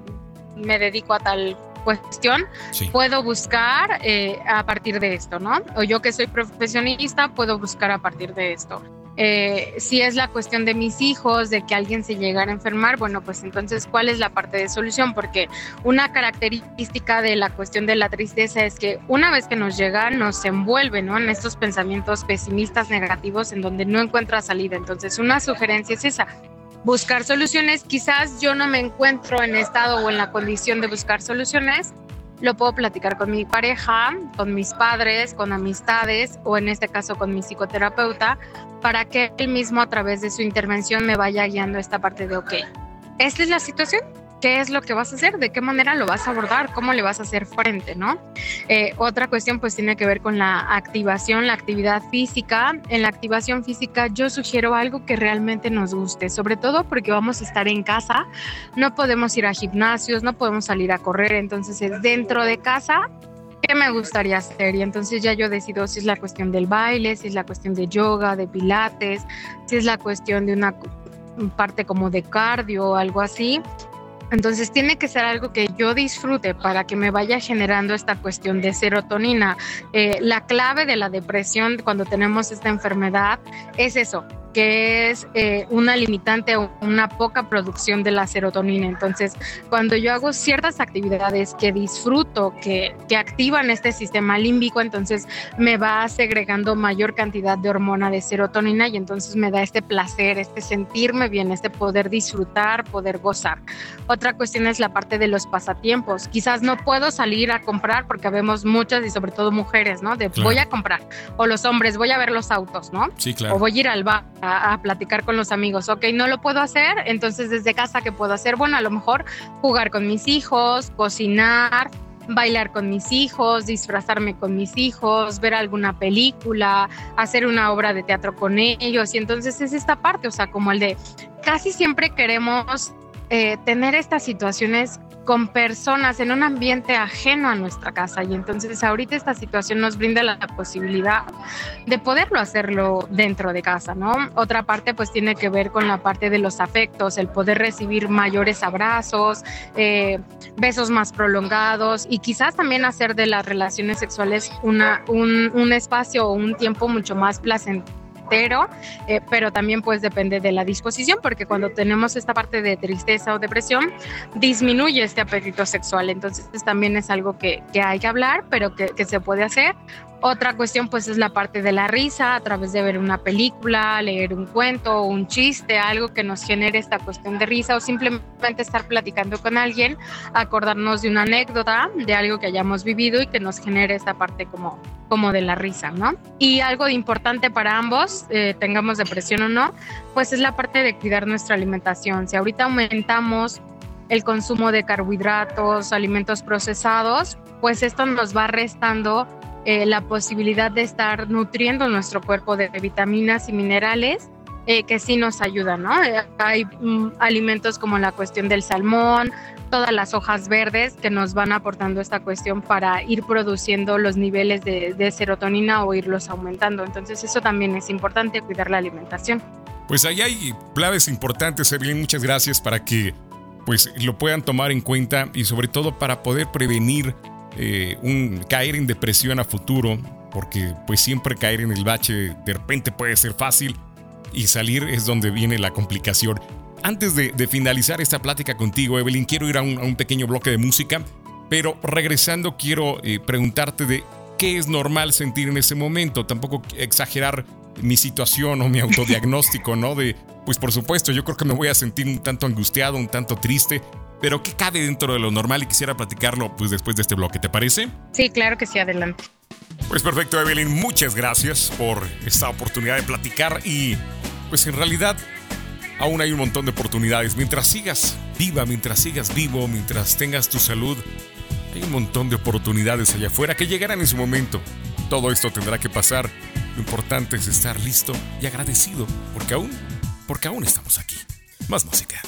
me dedico a tal cuestión, puedo buscar eh, a partir de esto, ¿no? O yo que soy profesionista, puedo buscar a partir de esto. Eh, si es la cuestión de mis hijos, de que alguien se llegara a enfermar, bueno, pues entonces, ¿cuál es la parte de solución? Porque una característica de la cuestión de la tristeza es que una vez que nos llega, nos envuelve, ¿no? En estos pensamientos pesimistas, negativos, en donde no encuentra salida. Entonces, una sugerencia es esa, buscar soluciones. Quizás yo no me encuentro en estado o en la condición de buscar soluciones, lo puedo platicar con mi pareja, con mis padres, con amistades o en este caso con mi psicoterapeuta, para que él mismo a través de su intervención me vaya guiando esta parte de, ok, esta es la situación, qué es lo que vas a hacer, de qué manera lo vas a abordar, cómo le vas a hacer frente, ¿no? Eh, otra cuestión pues tiene que ver con la activación, la actividad física. En la activación física yo sugiero algo que realmente nos guste, sobre todo porque vamos a estar en casa, no podemos ir a gimnasios, no podemos salir a correr, entonces es dentro de casa ¿qué me gustaría hacer? Y entonces ya yo decido si es la cuestión del baile, si es la cuestión de yoga, de pilates, si es la cuestión de una parte como de cardio o algo así. Entonces tiene que ser algo que yo disfrute para que me vaya generando esta cuestión de serotonina. Eh, la clave de la depresión cuando tenemos esta enfermedad es eso, que es eh, una limitante o una poca producción de la serotonina. Entonces, cuando yo hago ciertas actividades que disfruto, que, que activan este sistema límbico, entonces me va segregando mayor cantidad de hormona de serotonina y entonces me da este placer, este sentirme bien, este poder disfrutar, poder gozar. Otra cuestión es la parte de los pasatiempos. Quizás no puedo salir a comprar porque vemos muchas y sobre todo mujeres, ¿no? De voy a comprar. O los hombres, voy a ver los autos, ¿no? Sí, claro. O voy a ir al bar a, platicar con los amigos. Ok, no lo puedo hacer, entonces desde casa, ¿qué puedo hacer? Bueno, a lo mejor jugar con mis hijos, cocinar, bailar con mis hijos, disfrazarme con mis hijos, ver alguna película, hacer una obra de teatro con ellos. Y entonces es esta parte, o sea, como el de casi siempre queremos eh, tener estas situaciones con personas en un ambiente ajeno a nuestra casa y entonces ahorita esta situación nos brinda la posibilidad de poderlo hacerlo dentro de casa, ¿no? Otra parte pues tiene que ver con la parte de los afectos, el poder recibir mayores abrazos, eh, besos más prolongados y quizás también hacer de las relaciones sexuales una, un, un espacio o un tiempo mucho más placentero eh, pero también pues depende de la disposición, porque cuando tenemos esta parte de tristeza o depresión, disminuye este apetito sexual. Entonces también es algo que, que hay que hablar, pero que, que, se puede hacer. Otra cuestión pues es la parte de la risa a través de ver una película, leer un cuento, un chiste, algo que nos genere esta cuestión de risa o simplemente estar platicando con alguien, acordarnos de una anécdota, de algo que hayamos vivido y que nos genere esta parte como, como de la risa, ¿no? Y algo importante para ambos, eh, tengamos depresión o no, pues es la parte de cuidar nuestra alimentación. Si ahorita aumentamos el consumo de carbohidratos, alimentos procesados, pues esto nos va restando eh, la posibilidad de estar nutriendo nuestro cuerpo de, vitaminas y minerales eh, que sí nos ayudan, ¿no? Eh, hay mm, alimentos como la cuestión del salmón, todas las hojas verdes que nos van aportando esta cuestión para ir produciendo los niveles de, serotonina o irlos aumentando. Entonces eso también es importante, cuidar la alimentación. Pues ahí hay claves importantes, Evelyn. Muchas gracias para que pues lo puedan tomar en cuenta y sobre todo para poder prevenir eh, un caer en depresión a futuro, porque pues siempre caer en el bache de repente puede ser fácil y salir es donde viene la complicación. Antes de, finalizar esta plática contigo, Evelyn, quiero ir a un, pequeño bloque de música, pero regresando quiero eh, preguntarte de qué es normal sentir en ese momento, tampoco exagerar mi situación o mi autodiagnóstico, ¿no? De, pues por supuesto, yo creo que me voy a sentir un tanto angustiado, un tanto triste, pero ¿qué cabe dentro de lo normal? Y quisiera platicarlo pues después de este bloque, ¿te parece? Sí, claro que sí, adelante. Pues perfecto, Evelyn, muchas gracias por esta oportunidad de platicar y pues en realidad aún hay un montón de oportunidades. Mientras sigas viva, mientras sigas vivo, mientras tengas tu salud, hay un montón de oportunidades allá afuera que llegarán en su momento. Todo esto tendrá que pasar. Lo importante es estar listo y agradecido, porque aún, porque aún estamos aquí. Más música.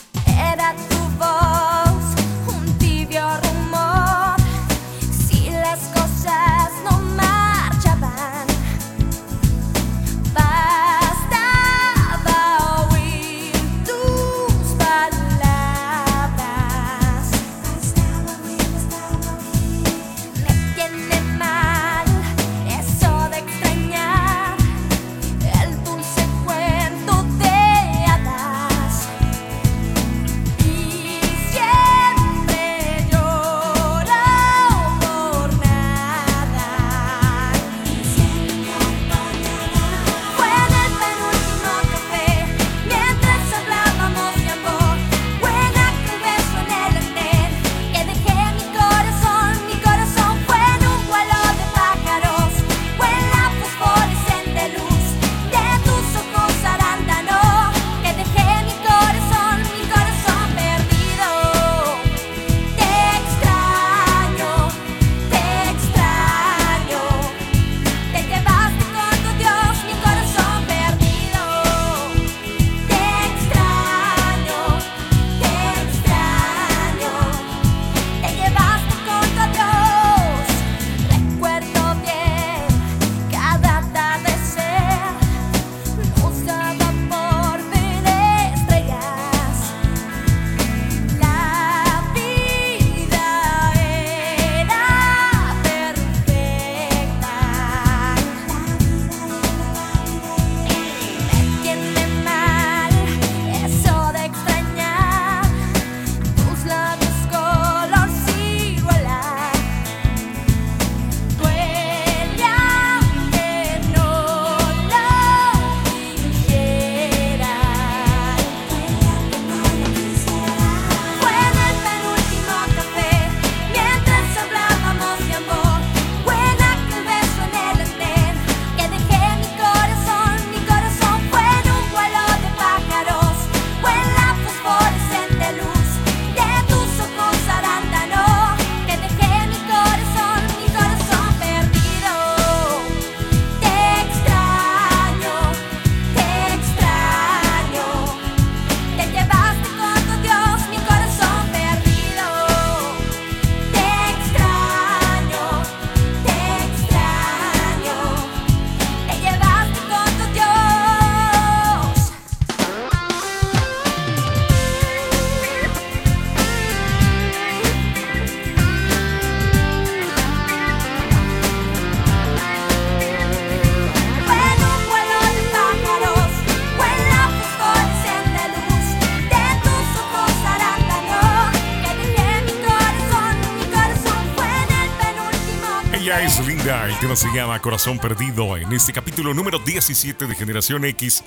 Se llama Corazón Perdido en este capítulo número 17 de Generación X.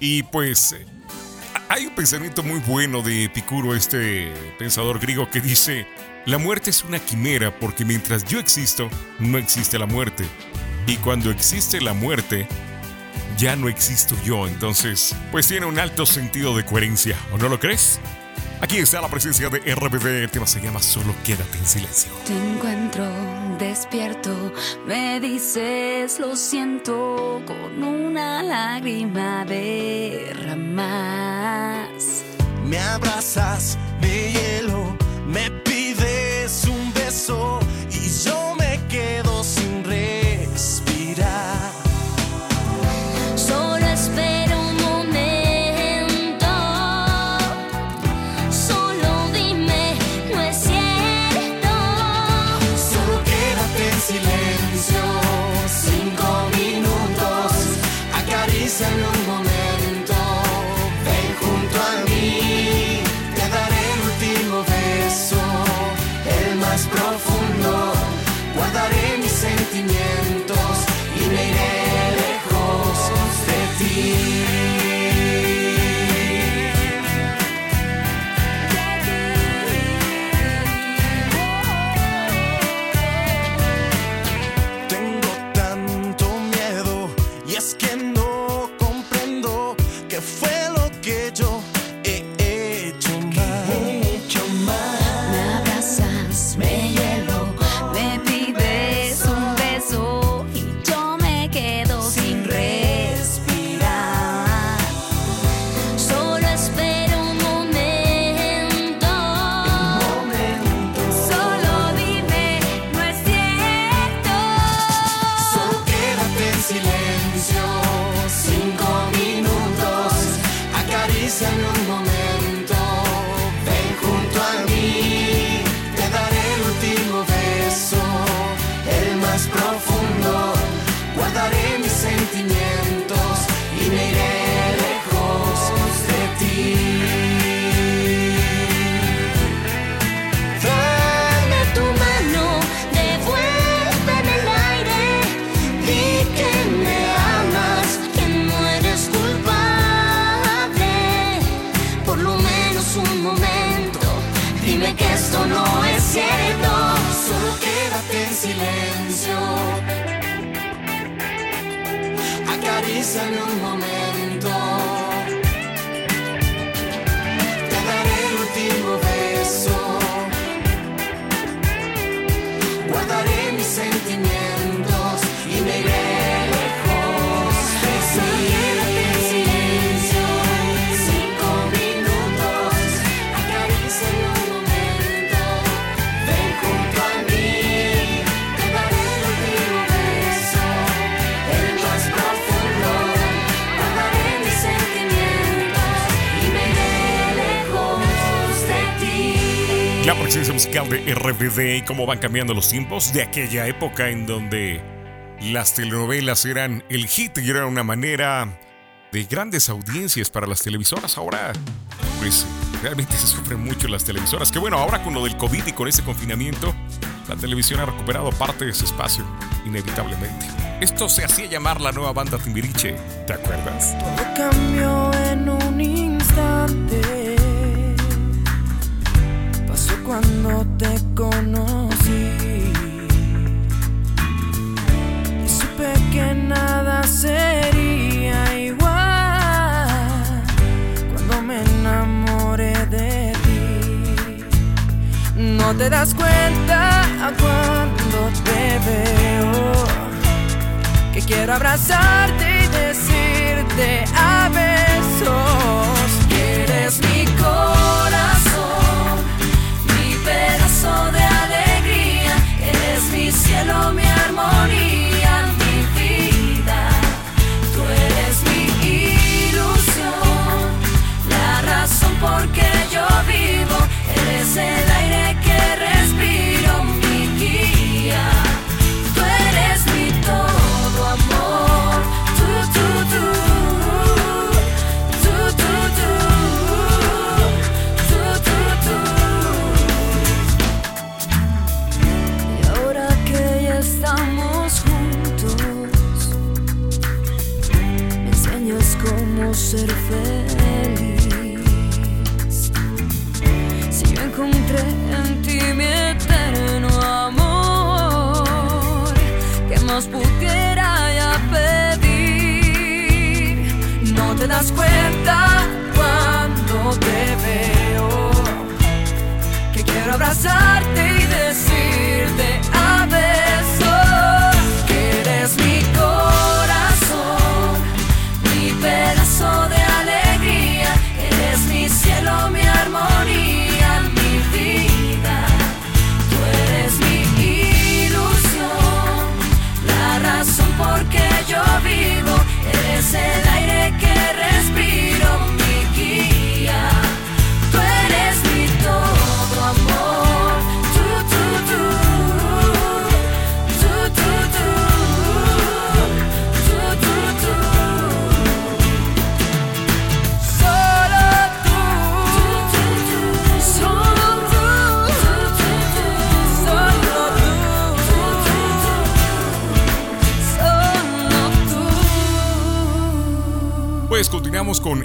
Y pues hay un pensamiento muy bueno de Epicuro, este pensador griego, que dice, la muerte es una quimera porque mientras yo existo, no existe la muerte. Y cuando existe la muerte, ya no existo yo. Entonces, pues tiene un alto sentido de coherencia, ¿o no lo crees? Aquí está la presencia de RBD, el tema se llama Solo quédate en silencio. Te encuentro despierto, me dices lo siento con una lágrima derramas. Me abrazas, me hielo, me pides un beso y yo me de RBD y cómo van cambiando los tiempos de aquella época en donde las telenovelas eran el hit y era una manera de grandes audiencias para las televisoras. Ahora, pues realmente se sufren mucho las televisoras. Que bueno, ahora con lo del COVID y con este confinamiento, la televisión ha recuperado parte de ese espacio, inevitablemente. Esto se hacía llamar la nueva banda Timbiriche, ¿te acuerdas? Todo cambió en un instante. Cuando te conocí. Y supe que nada sería igual cuando me enamoré de ti. No te das cuenta cuando te veo que quiero abrazarte y decirte a besos Tony.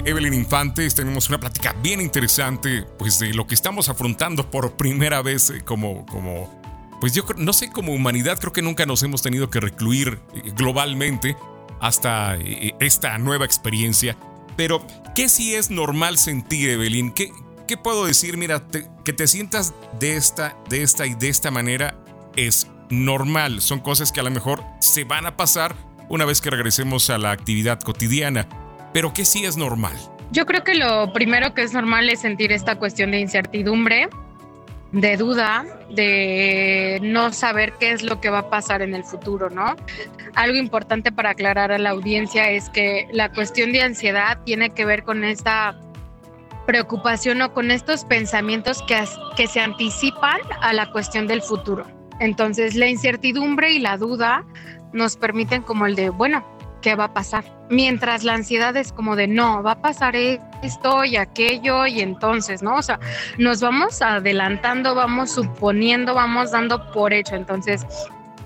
Evelyn Infantes, tenemos una plática bien interesante, pues de lo que estamos afrontando por primera vez eh, como, como, pues yo no sé, como humanidad creo que nunca nos hemos tenido que recluir eh, globalmente hasta eh, esta nueva experiencia. Pero, ¿qué sí es normal sentir, Evelyn? ¿Qué, qué puedo decir? Mira, que te sientas de esta, de esta y de esta manera es normal. Son cosas que a lo mejor se van a pasar una vez que regresemos a la actividad cotidiana. Pero ¿qué sí es normal? Yo creo que lo primero que es normal es sentir esta cuestión de incertidumbre, de duda, de no saber qué es lo que va a pasar en el futuro, ¿no? Algo importante para aclarar a la audiencia es que la cuestión de ansiedad tiene que ver con esta preocupación o con estos pensamientos que, que se anticipan a la cuestión del futuro. Entonces, la incertidumbre y la duda nos permiten como el de, bueno, ¿qué va a pasar? Mientras la ansiedad es como de, no, va a pasar e- esto y aquello y entonces, ¿no? O sea, nos vamos adelantando, vamos suponiendo, vamos dando por hecho. Entonces,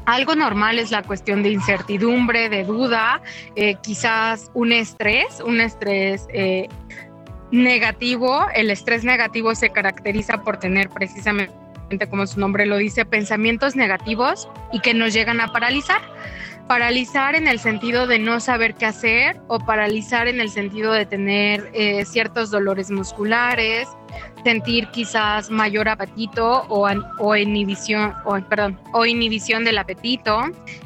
algo normal es la cuestión de incertidumbre, de duda, eh, quizás un estrés, un estrés eh, negativo. El estrés negativo se caracteriza por tener precisamente, como su nombre lo dice, pensamientos negativos y que nos llegan a paralizar. Paralizar en el sentido de no saber qué hacer o paralizar en el sentido de tener eh, ciertos dolores musculares, sentir quizás mayor apetito o, inhibición, o, perdón, o inhibición del apetito.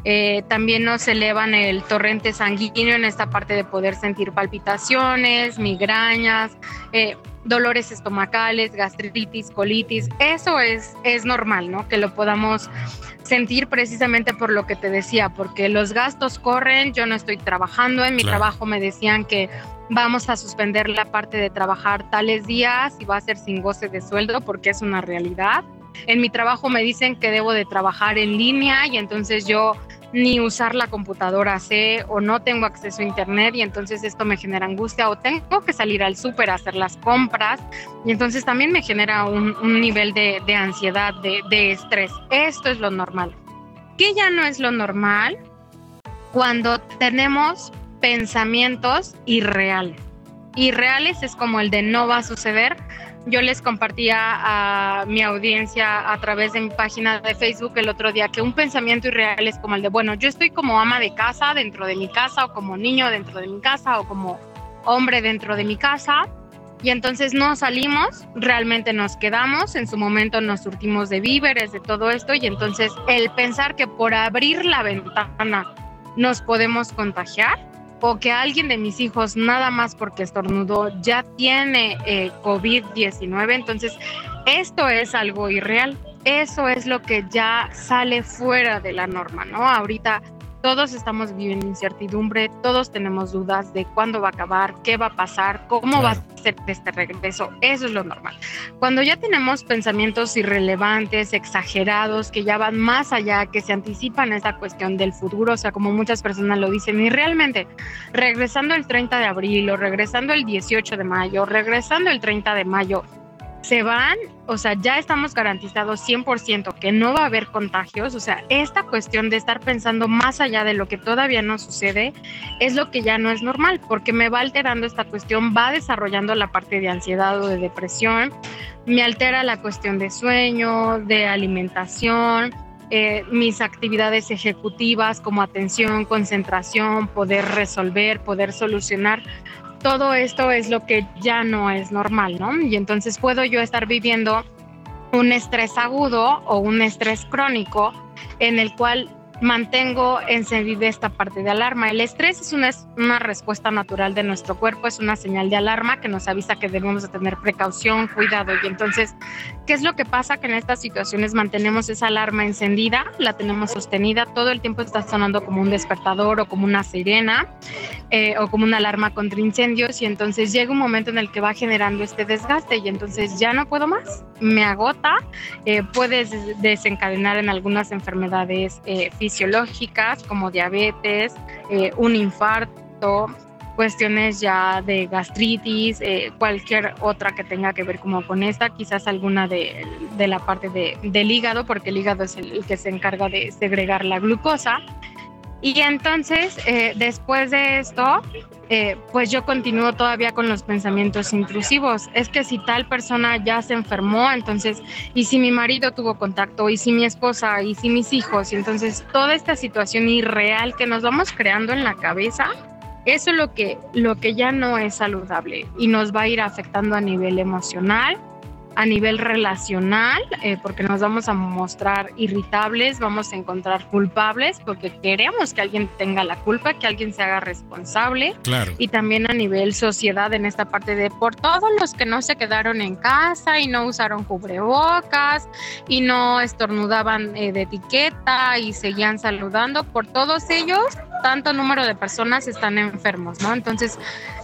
Eh, también nos elevan el torrente sanguíneo en esta parte de poder sentir palpitaciones, migrañas, eh, dolores estomacales, gastritis, colitis. Eso es, es normal, ¿no? Que lo podamos sentir precisamente por lo que te decía, porque los gastos corren, yo no estoy trabajando, en mi Claro. trabajo me decían que vamos a suspender la parte de trabajar tales días y va a ser sin goce de sueldo porque es una realidad. En mi trabajo me dicen que debo de trabajar en línea y entonces yo ni usar la computadora sé o no tengo acceso a internet y entonces esto me genera angustia o tengo que salir al súper a hacer las compras y entonces también me genera un, nivel de, de ansiedad, de, de estrés. Esto es lo normal. ¿Qué ya no es lo normal? Cuando tenemos pensamientos irreales. Irreales es como el de no va a suceder. Yo les compartía a mi audiencia a través de mi página de Facebook el otro día que un pensamiento irreal es como el de, bueno, yo estoy como ama de casa dentro de mi casa o como niño dentro de mi casa o como hombre dentro de mi casa y entonces no salimos, realmente nos quedamos, en su momento nos surtimos de víveres, de todo esto y entonces el pensar que por abrir la ventana nos podemos contagiar o que alguien de mis hijos nada más porque estornudó ya tiene eh, COVID-19, entonces esto es algo irreal. Eso es lo que ya sale fuera de la norma, ¿no? Ahorita todos estamos viviendo incertidumbre, todos tenemos dudas de cuándo va a acabar, qué va a pasar, cómo va a ser este regreso. Eso es lo normal. Cuando ya tenemos pensamientos irrelevantes, exagerados, que ya van más allá, que se anticipan a esa cuestión del futuro, o sea, como muchas personas lo dicen, y realmente regresando el 30 de abril o regresando el 18 de mayo, regresando el 30 de mayo, se van, o sea, ya estamos garantizados 100% que no va a haber contagios, o sea, esta cuestión de estar pensando más allá de lo que todavía no sucede es lo que ya no es normal, porque me va alterando esta cuestión, va desarrollando la parte de ansiedad o de depresión, me altera la cuestión de sueño, de alimentación, eh, mis actividades ejecutivas como atención, concentración, poder resolver, poder solucionar todo esto es lo que ya no es normal, ¿no? Y entonces puedo yo estar viviendo un estrés agudo o un estrés crónico en el cual mantengo encendida esta parte de alarma. El estrés es una, una, respuesta natural de nuestro cuerpo, es una señal de alarma que nos avisa que debemos de tener precaución, cuidado. Y entonces, ¿qué es lo que pasa? Que en estas situaciones mantenemos esa alarma encendida, la tenemos sostenida, todo el tiempo está sonando como un despertador o como una sirena eh, o como una alarma contra incendios y entonces llega un momento en el que va generando este desgaste y entonces ya no puedo más, me agota, eh, desencadenar en algunas enfermedades eh, fisiológicas como diabetes, eh, un infarto, cuestiones ya de gastritis, eh, cualquier otra que tenga que ver como con esta, quizás alguna de, de la parte de, del hígado, porque el hígado es el, el, que se encarga de segregar la glucosa. Y entonces, eh, después de esto, eh, pues yo continúo todavía con los pensamientos intrusivos. Es que si tal persona ya se enfermó, entonces, y si mi marido tuvo contacto, y si mi esposa, y si mis hijos, y entonces toda esta situación irreal que nos vamos creando en la cabeza, eso es lo que, lo que ya no es saludable y nos va a ir afectando a nivel emocional, a nivel relacional, eh, porque nos vamos a mostrar irritables, vamos a encontrar culpables, porque queremos que alguien tenga la culpa, que alguien se haga responsable. Claro. Y también a nivel sociedad, en esta parte de por todos los que no se quedaron en casa y no usaron cubrebocas y no estornudaban eh, de etiqueta y seguían saludando, por todos ellos, tanto número de personas están enfermos, ¿no? Entonces,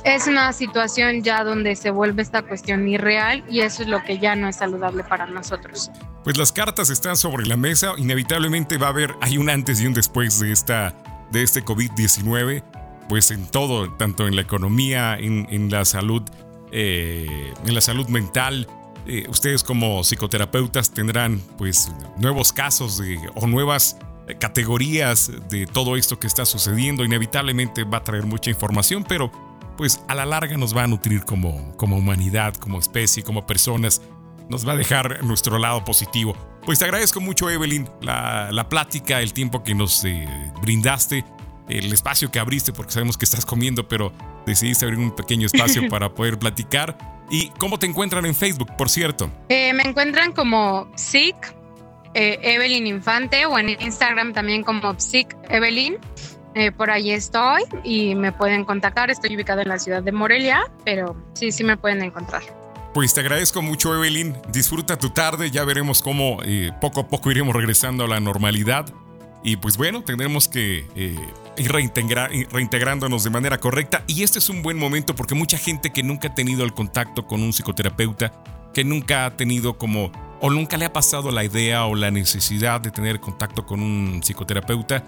es una situación ya donde se vuelve esta cuestión irreal y eso es lo que ya no es saludable para nosotros. Pues las cartas están sobre la mesa, inevitablemente va a haber, hay un antes y un después de, esta, de este COVID-19, pues en todo, tanto en la economía, en, en la salud, eh, en la salud mental. Eh, ustedes como psicoterapeutas tendrán pues nuevos casos de, o nuevas categorías de todo esto que está sucediendo. Inevitablemente va a traer mucha información, pero pues a la larga nos va a nutrir como, como humanidad, como especie, como personas. Nos va a dejar nuestro lado positivo. Pues te agradezco mucho, Evelyn, la, la plática, el tiempo que nos eh, brindaste, el espacio que abriste, porque sabemos que estás comiendo, pero decidiste abrir un pequeño espacio para poder platicar. ¿Y cómo te encuentran en Facebook, por cierto? Eh, me encuentran como SIC, eh, Evelyn Infante, o en Instagram también como SIC Evelyn. Eh, por ahí estoy y me pueden contactar. Estoy ubicada en la ciudad de Morelia, pero sí, sí me pueden encontrar. Pues te agradezco mucho, Evelyn. Disfruta tu tarde. Ya veremos cómo eh, poco a poco iremos regresando a la normalidad. Y pues bueno, tendremos que eh, ir reintegra reintegrándonos de manera correcta. Y este es un buen momento porque mucha gente que nunca ha tenido el contacto con un psicoterapeuta, que nunca ha tenido como, o nunca le ha pasado la idea o la necesidad de tener contacto con un psicoterapeuta,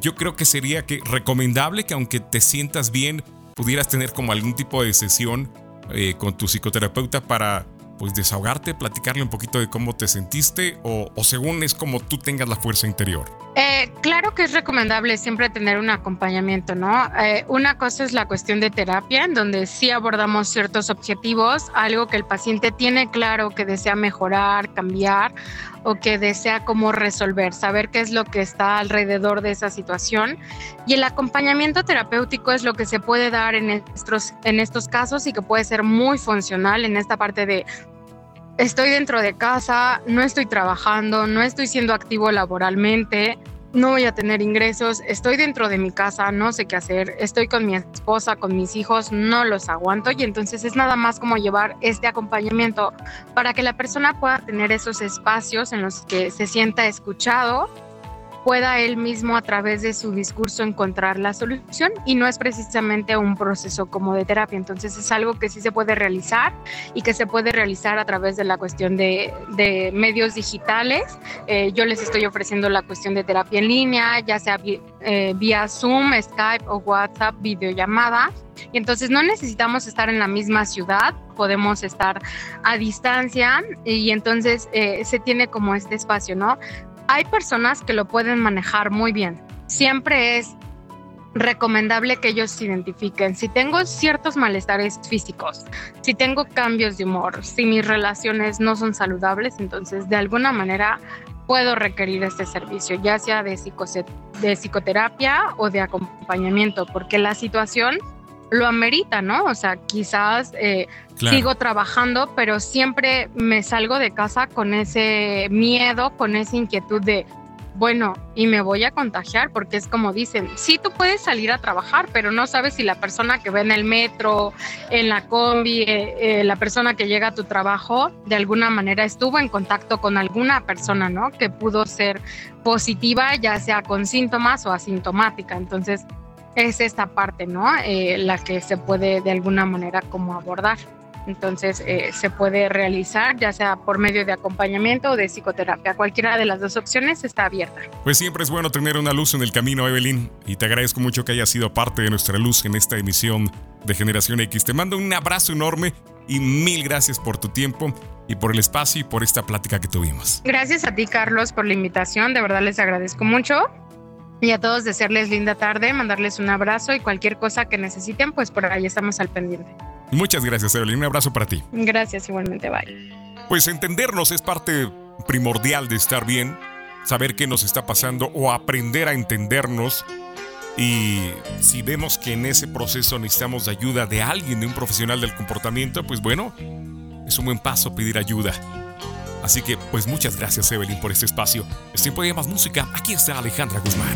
yo creo que sería que recomendable que aunque te sientas bien, pudieras tener como algún tipo de sesión eh, con tu psicoterapeuta para pues desahogarte, platicarle un poquito de cómo te sentiste o, o según es como tú tengas la fuerza interior. Eh, claro que es recomendable siempre tener un acompañamiento, ¿no? Eh, una cosa es la cuestión de terapia, en donde sí abordamos ciertos objetivos, algo que el paciente tiene claro que desea mejorar, cambiar o que desea cómo resolver, saber qué es lo que está alrededor de esa situación. Y el acompañamiento terapéutico es lo que se puede dar en estos, en estos casos y que puede ser muy funcional en esta parte de estoy dentro de casa, no estoy trabajando, no estoy siendo activo laboralmente, no voy a tener ingresos, estoy dentro de mi casa, no sé qué hacer, estoy con mi esposa, con mis hijos, no los aguanto y entonces es nada más como llevar este acompañamiento para que la persona pueda tener esos espacios en los que se sienta escuchado pueda él mismo a través de su discurso encontrar la solución y no es precisamente un proceso como de terapia. Entonces es algo que sí se puede realizar y que se puede realizar a través de la cuestión de, de medios digitales. Eh, yo les estoy ofreciendo la cuestión de terapia en línea, ya sea eh, vía Zoom, Skype o WhatsApp, videollamada. Y entonces no necesitamos estar en la misma ciudad, podemos estar a distancia y entonces eh, se tiene como este espacio, ¿no? Hay personas que lo pueden manejar muy bien. Siempre es recomendable que ellos se identifiquen. Si tengo ciertos malestares físicos, si tengo cambios de humor, si mis relaciones no son saludables, entonces de alguna manera puedo requerir este servicio, ya sea de, de psicoterapia o de acompañamiento, porque la situación lo amerita, ¿no? O sea, quizás eh, Claro. sigo trabajando, pero siempre me salgo de casa con ese miedo, con esa inquietud de, bueno, y me voy a contagiar, porque es como dicen, sí, tú puedes salir a trabajar, pero no sabes si la persona que ve en el metro, en la combi, eh, eh, la persona que llega a tu trabajo, de alguna manera estuvo en contacto con alguna persona, ¿no? Que pudo ser positiva, ya sea con síntomas o asintomática. Entonces, es esta parte, ¿no? Eh, la que se puede de alguna manera como abordar. Entonces, eh, se puede realizar ya sea por medio de acompañamiento o de psicoterapia. Cualquiera de las dos opciones está abierta. Pues siempre es bueno tener una luz en el camino, Evelyn, y te agradezco mucho que hayas sido parte de nuestra luz en esta emisión de Generación X. Te mando un abrazo enorme y mil gracias por tu tiempo y por el espacio y por esta plática que tuvimos. Gracias a ti, Carlos, por la invitación. De verdad les agradezco mucho. Y a todos desearles linda tarde, mandarles un abrazo y cualquier cosa que necesiten, pues por ahí estamos al pendiente. Muchas gracias, Evelyn. Un abrazo para ti. Gracias igualmente, bye. Pues entendernos es parte primordial de estar bien, saber qué nos está pasando o aprender a entendernos. Y si vemos que en ese proceso necesitamos ayuda de alguien, de un profesional del comportamiento, pues bueno, es un buen paso pedir ayuda. Así que, pues muchas gracias, Evelyn, por este espacio. Es tiempo más música. Aquí está Alejandra Guzmán.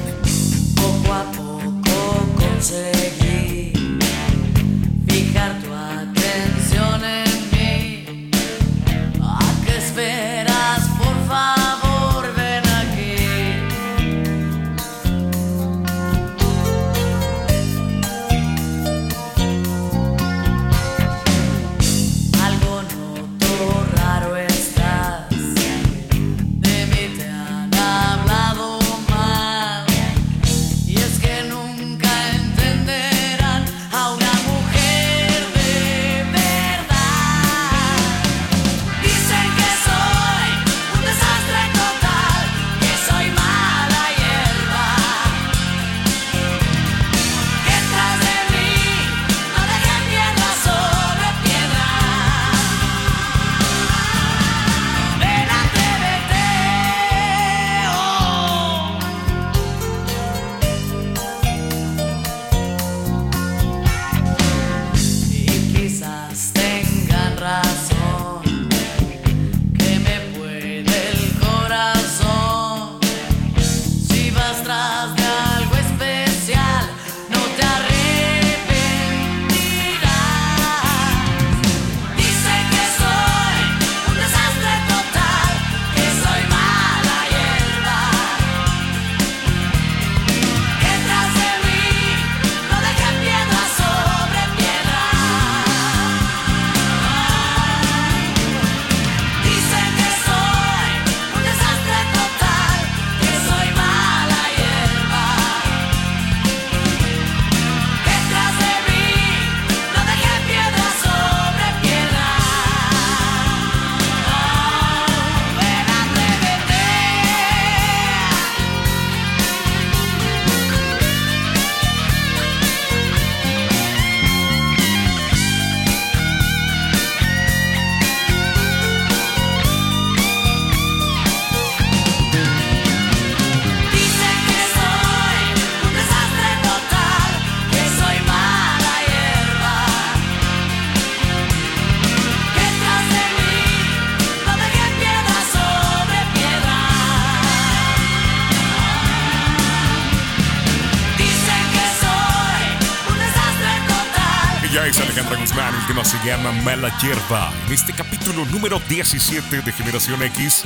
Mala Hierba, en este capítulo número 17 de Generación X.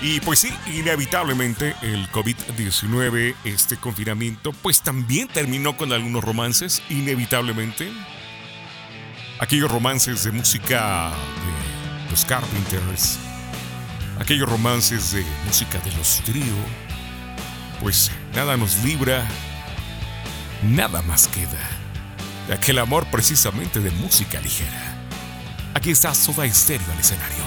Y pues sí, inevitablemente el COVID-19, este confinamiento, pues también terminó con algunos romances, inevitablemente. Aquellos romances de música de los Carpenters, aquellos romances de música de los trío, pues nada nos libra, nada más queda de aquel amor precisamente de música ligera. Aquí está Soda Stereo al escenario.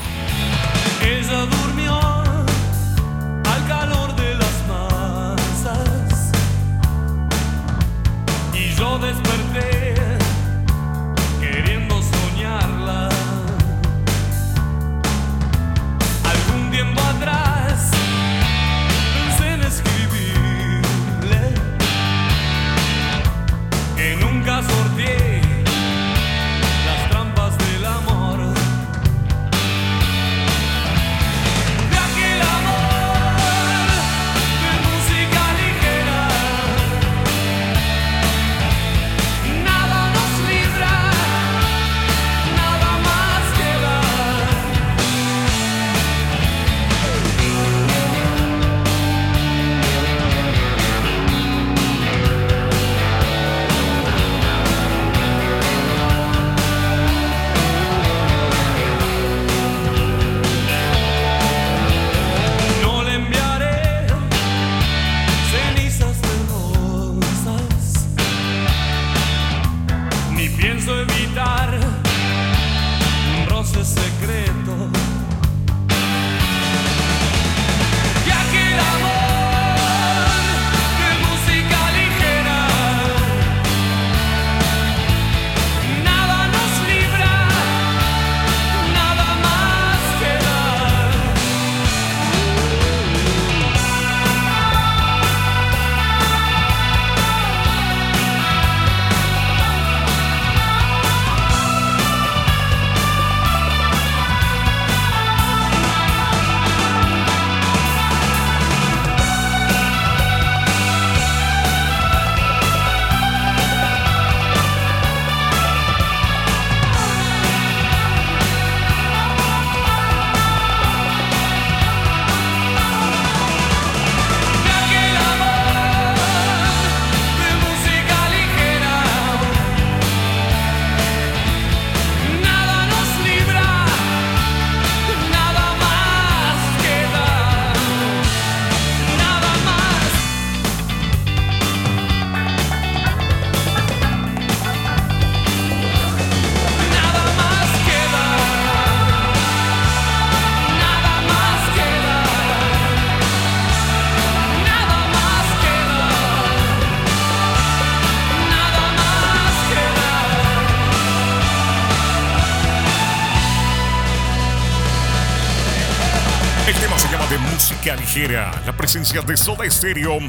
De Soda Stereo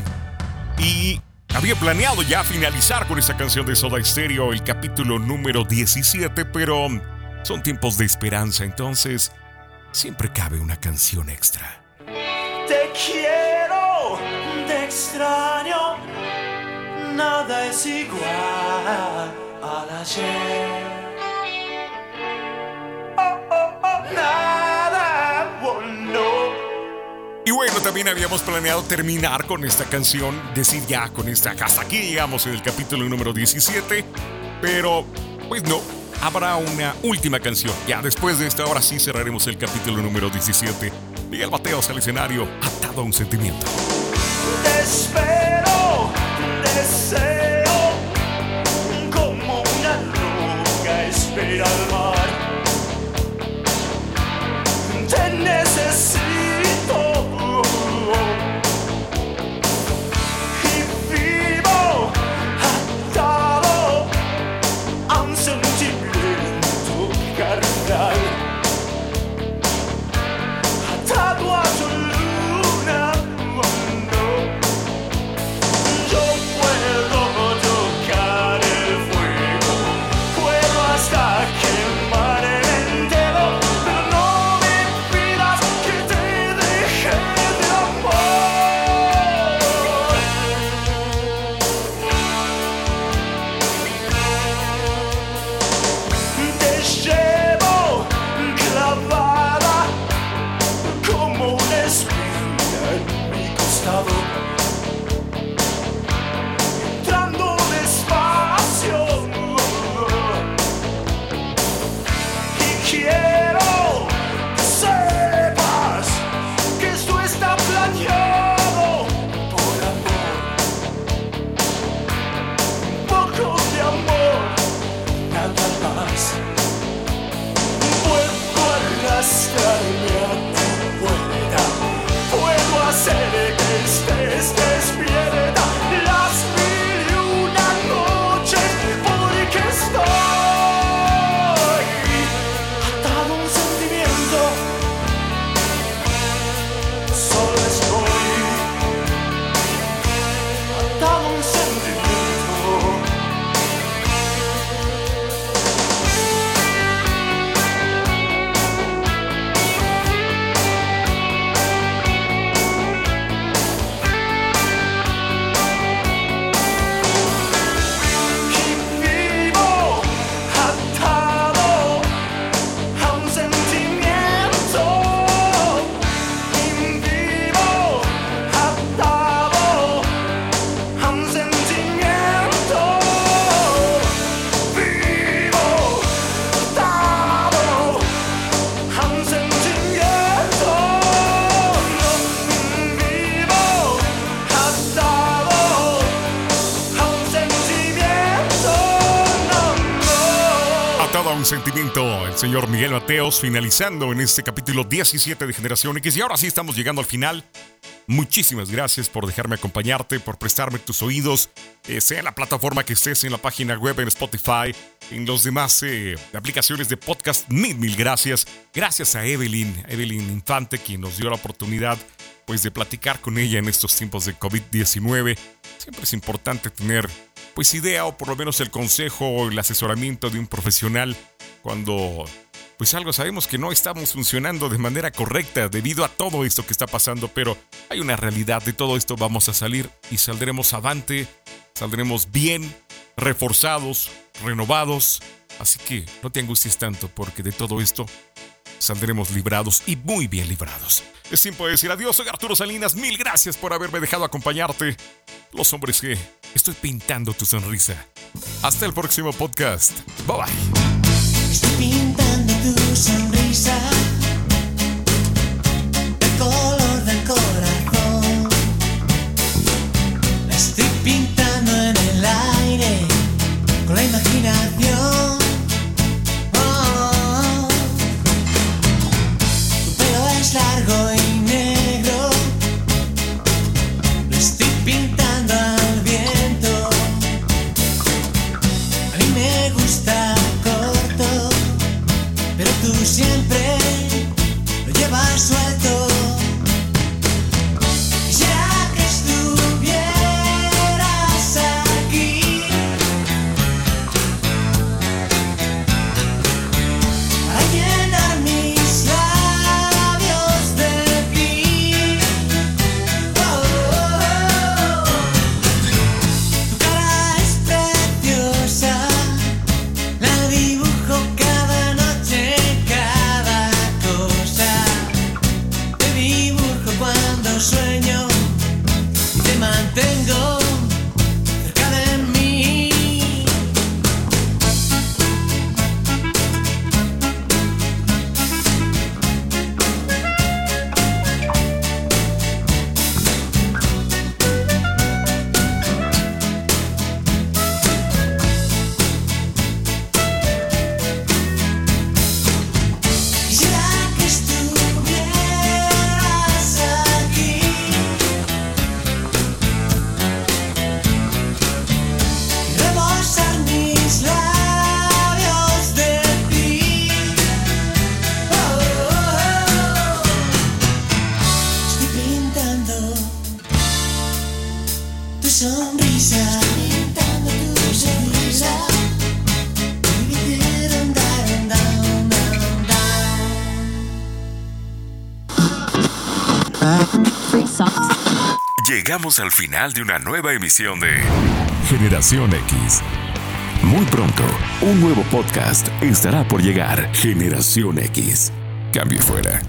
y había planeado ya finalizar con esta canción de Soda Stereo el capítulo número 17, pero son tiempos de esperanza, entonces siempre cabe una canción extra. Te quiero, te extraño, nada es igual al ayer. Bueno, también habíamos planeado terminar con esta canción, decir ya con esta, hasta aquí llegamos en el capítulo número 17, pero pues no, habrá una última canción. Ya después de esta, ahora sí cerraremos el capítulo número 17. Miguel Mateos al escenario, atado a un sentimiento. Te espero, deseo, como una roca espera señor Miguel Mateos, finalizando en este capítulo 17 de Generación X. Y ahora sí estamos llegando al final. Muchísimas gracias por dejarme acompañarte, por prestarme tus oídos, eh, sea en la plataforma que estés, en la página web, en Spotify, en los demás eh, aplicaciones de podcast. Mil, mil gracias. Gracias a Evelyn, Evelyn Infante, quien nos dio la oportunidad pues, de platicar con ella en estos tiempos de COVID-19. Siempre es importante tener pues idea o por lo menos el consejo o el asesoramiento de un profesional cuando pues algo sabemos que no estamos funcionando de manera correcta debido a todo esto que está pasando, pero hay una realidad de todo esto, vamos a salir y saldremos avante, saldremos bien, reforzados, renovados, así que no te angusties tanto porque de todo esto saldremos librados y muy bien librados. Es tiempo de decir adiós, soy Arturo Salinas, mil gracias por haberme dejado acompañarte. Los hombres que estoy pintando tu sonrisa. Hasta el próximo podcast. Bye bye. Estoy pintando tu sonrisa, Llegamos al final de una nueva emisión de Generación X. Muy pronto, un nuevo podcast estará por llegar. Generación X. Cambio fuera.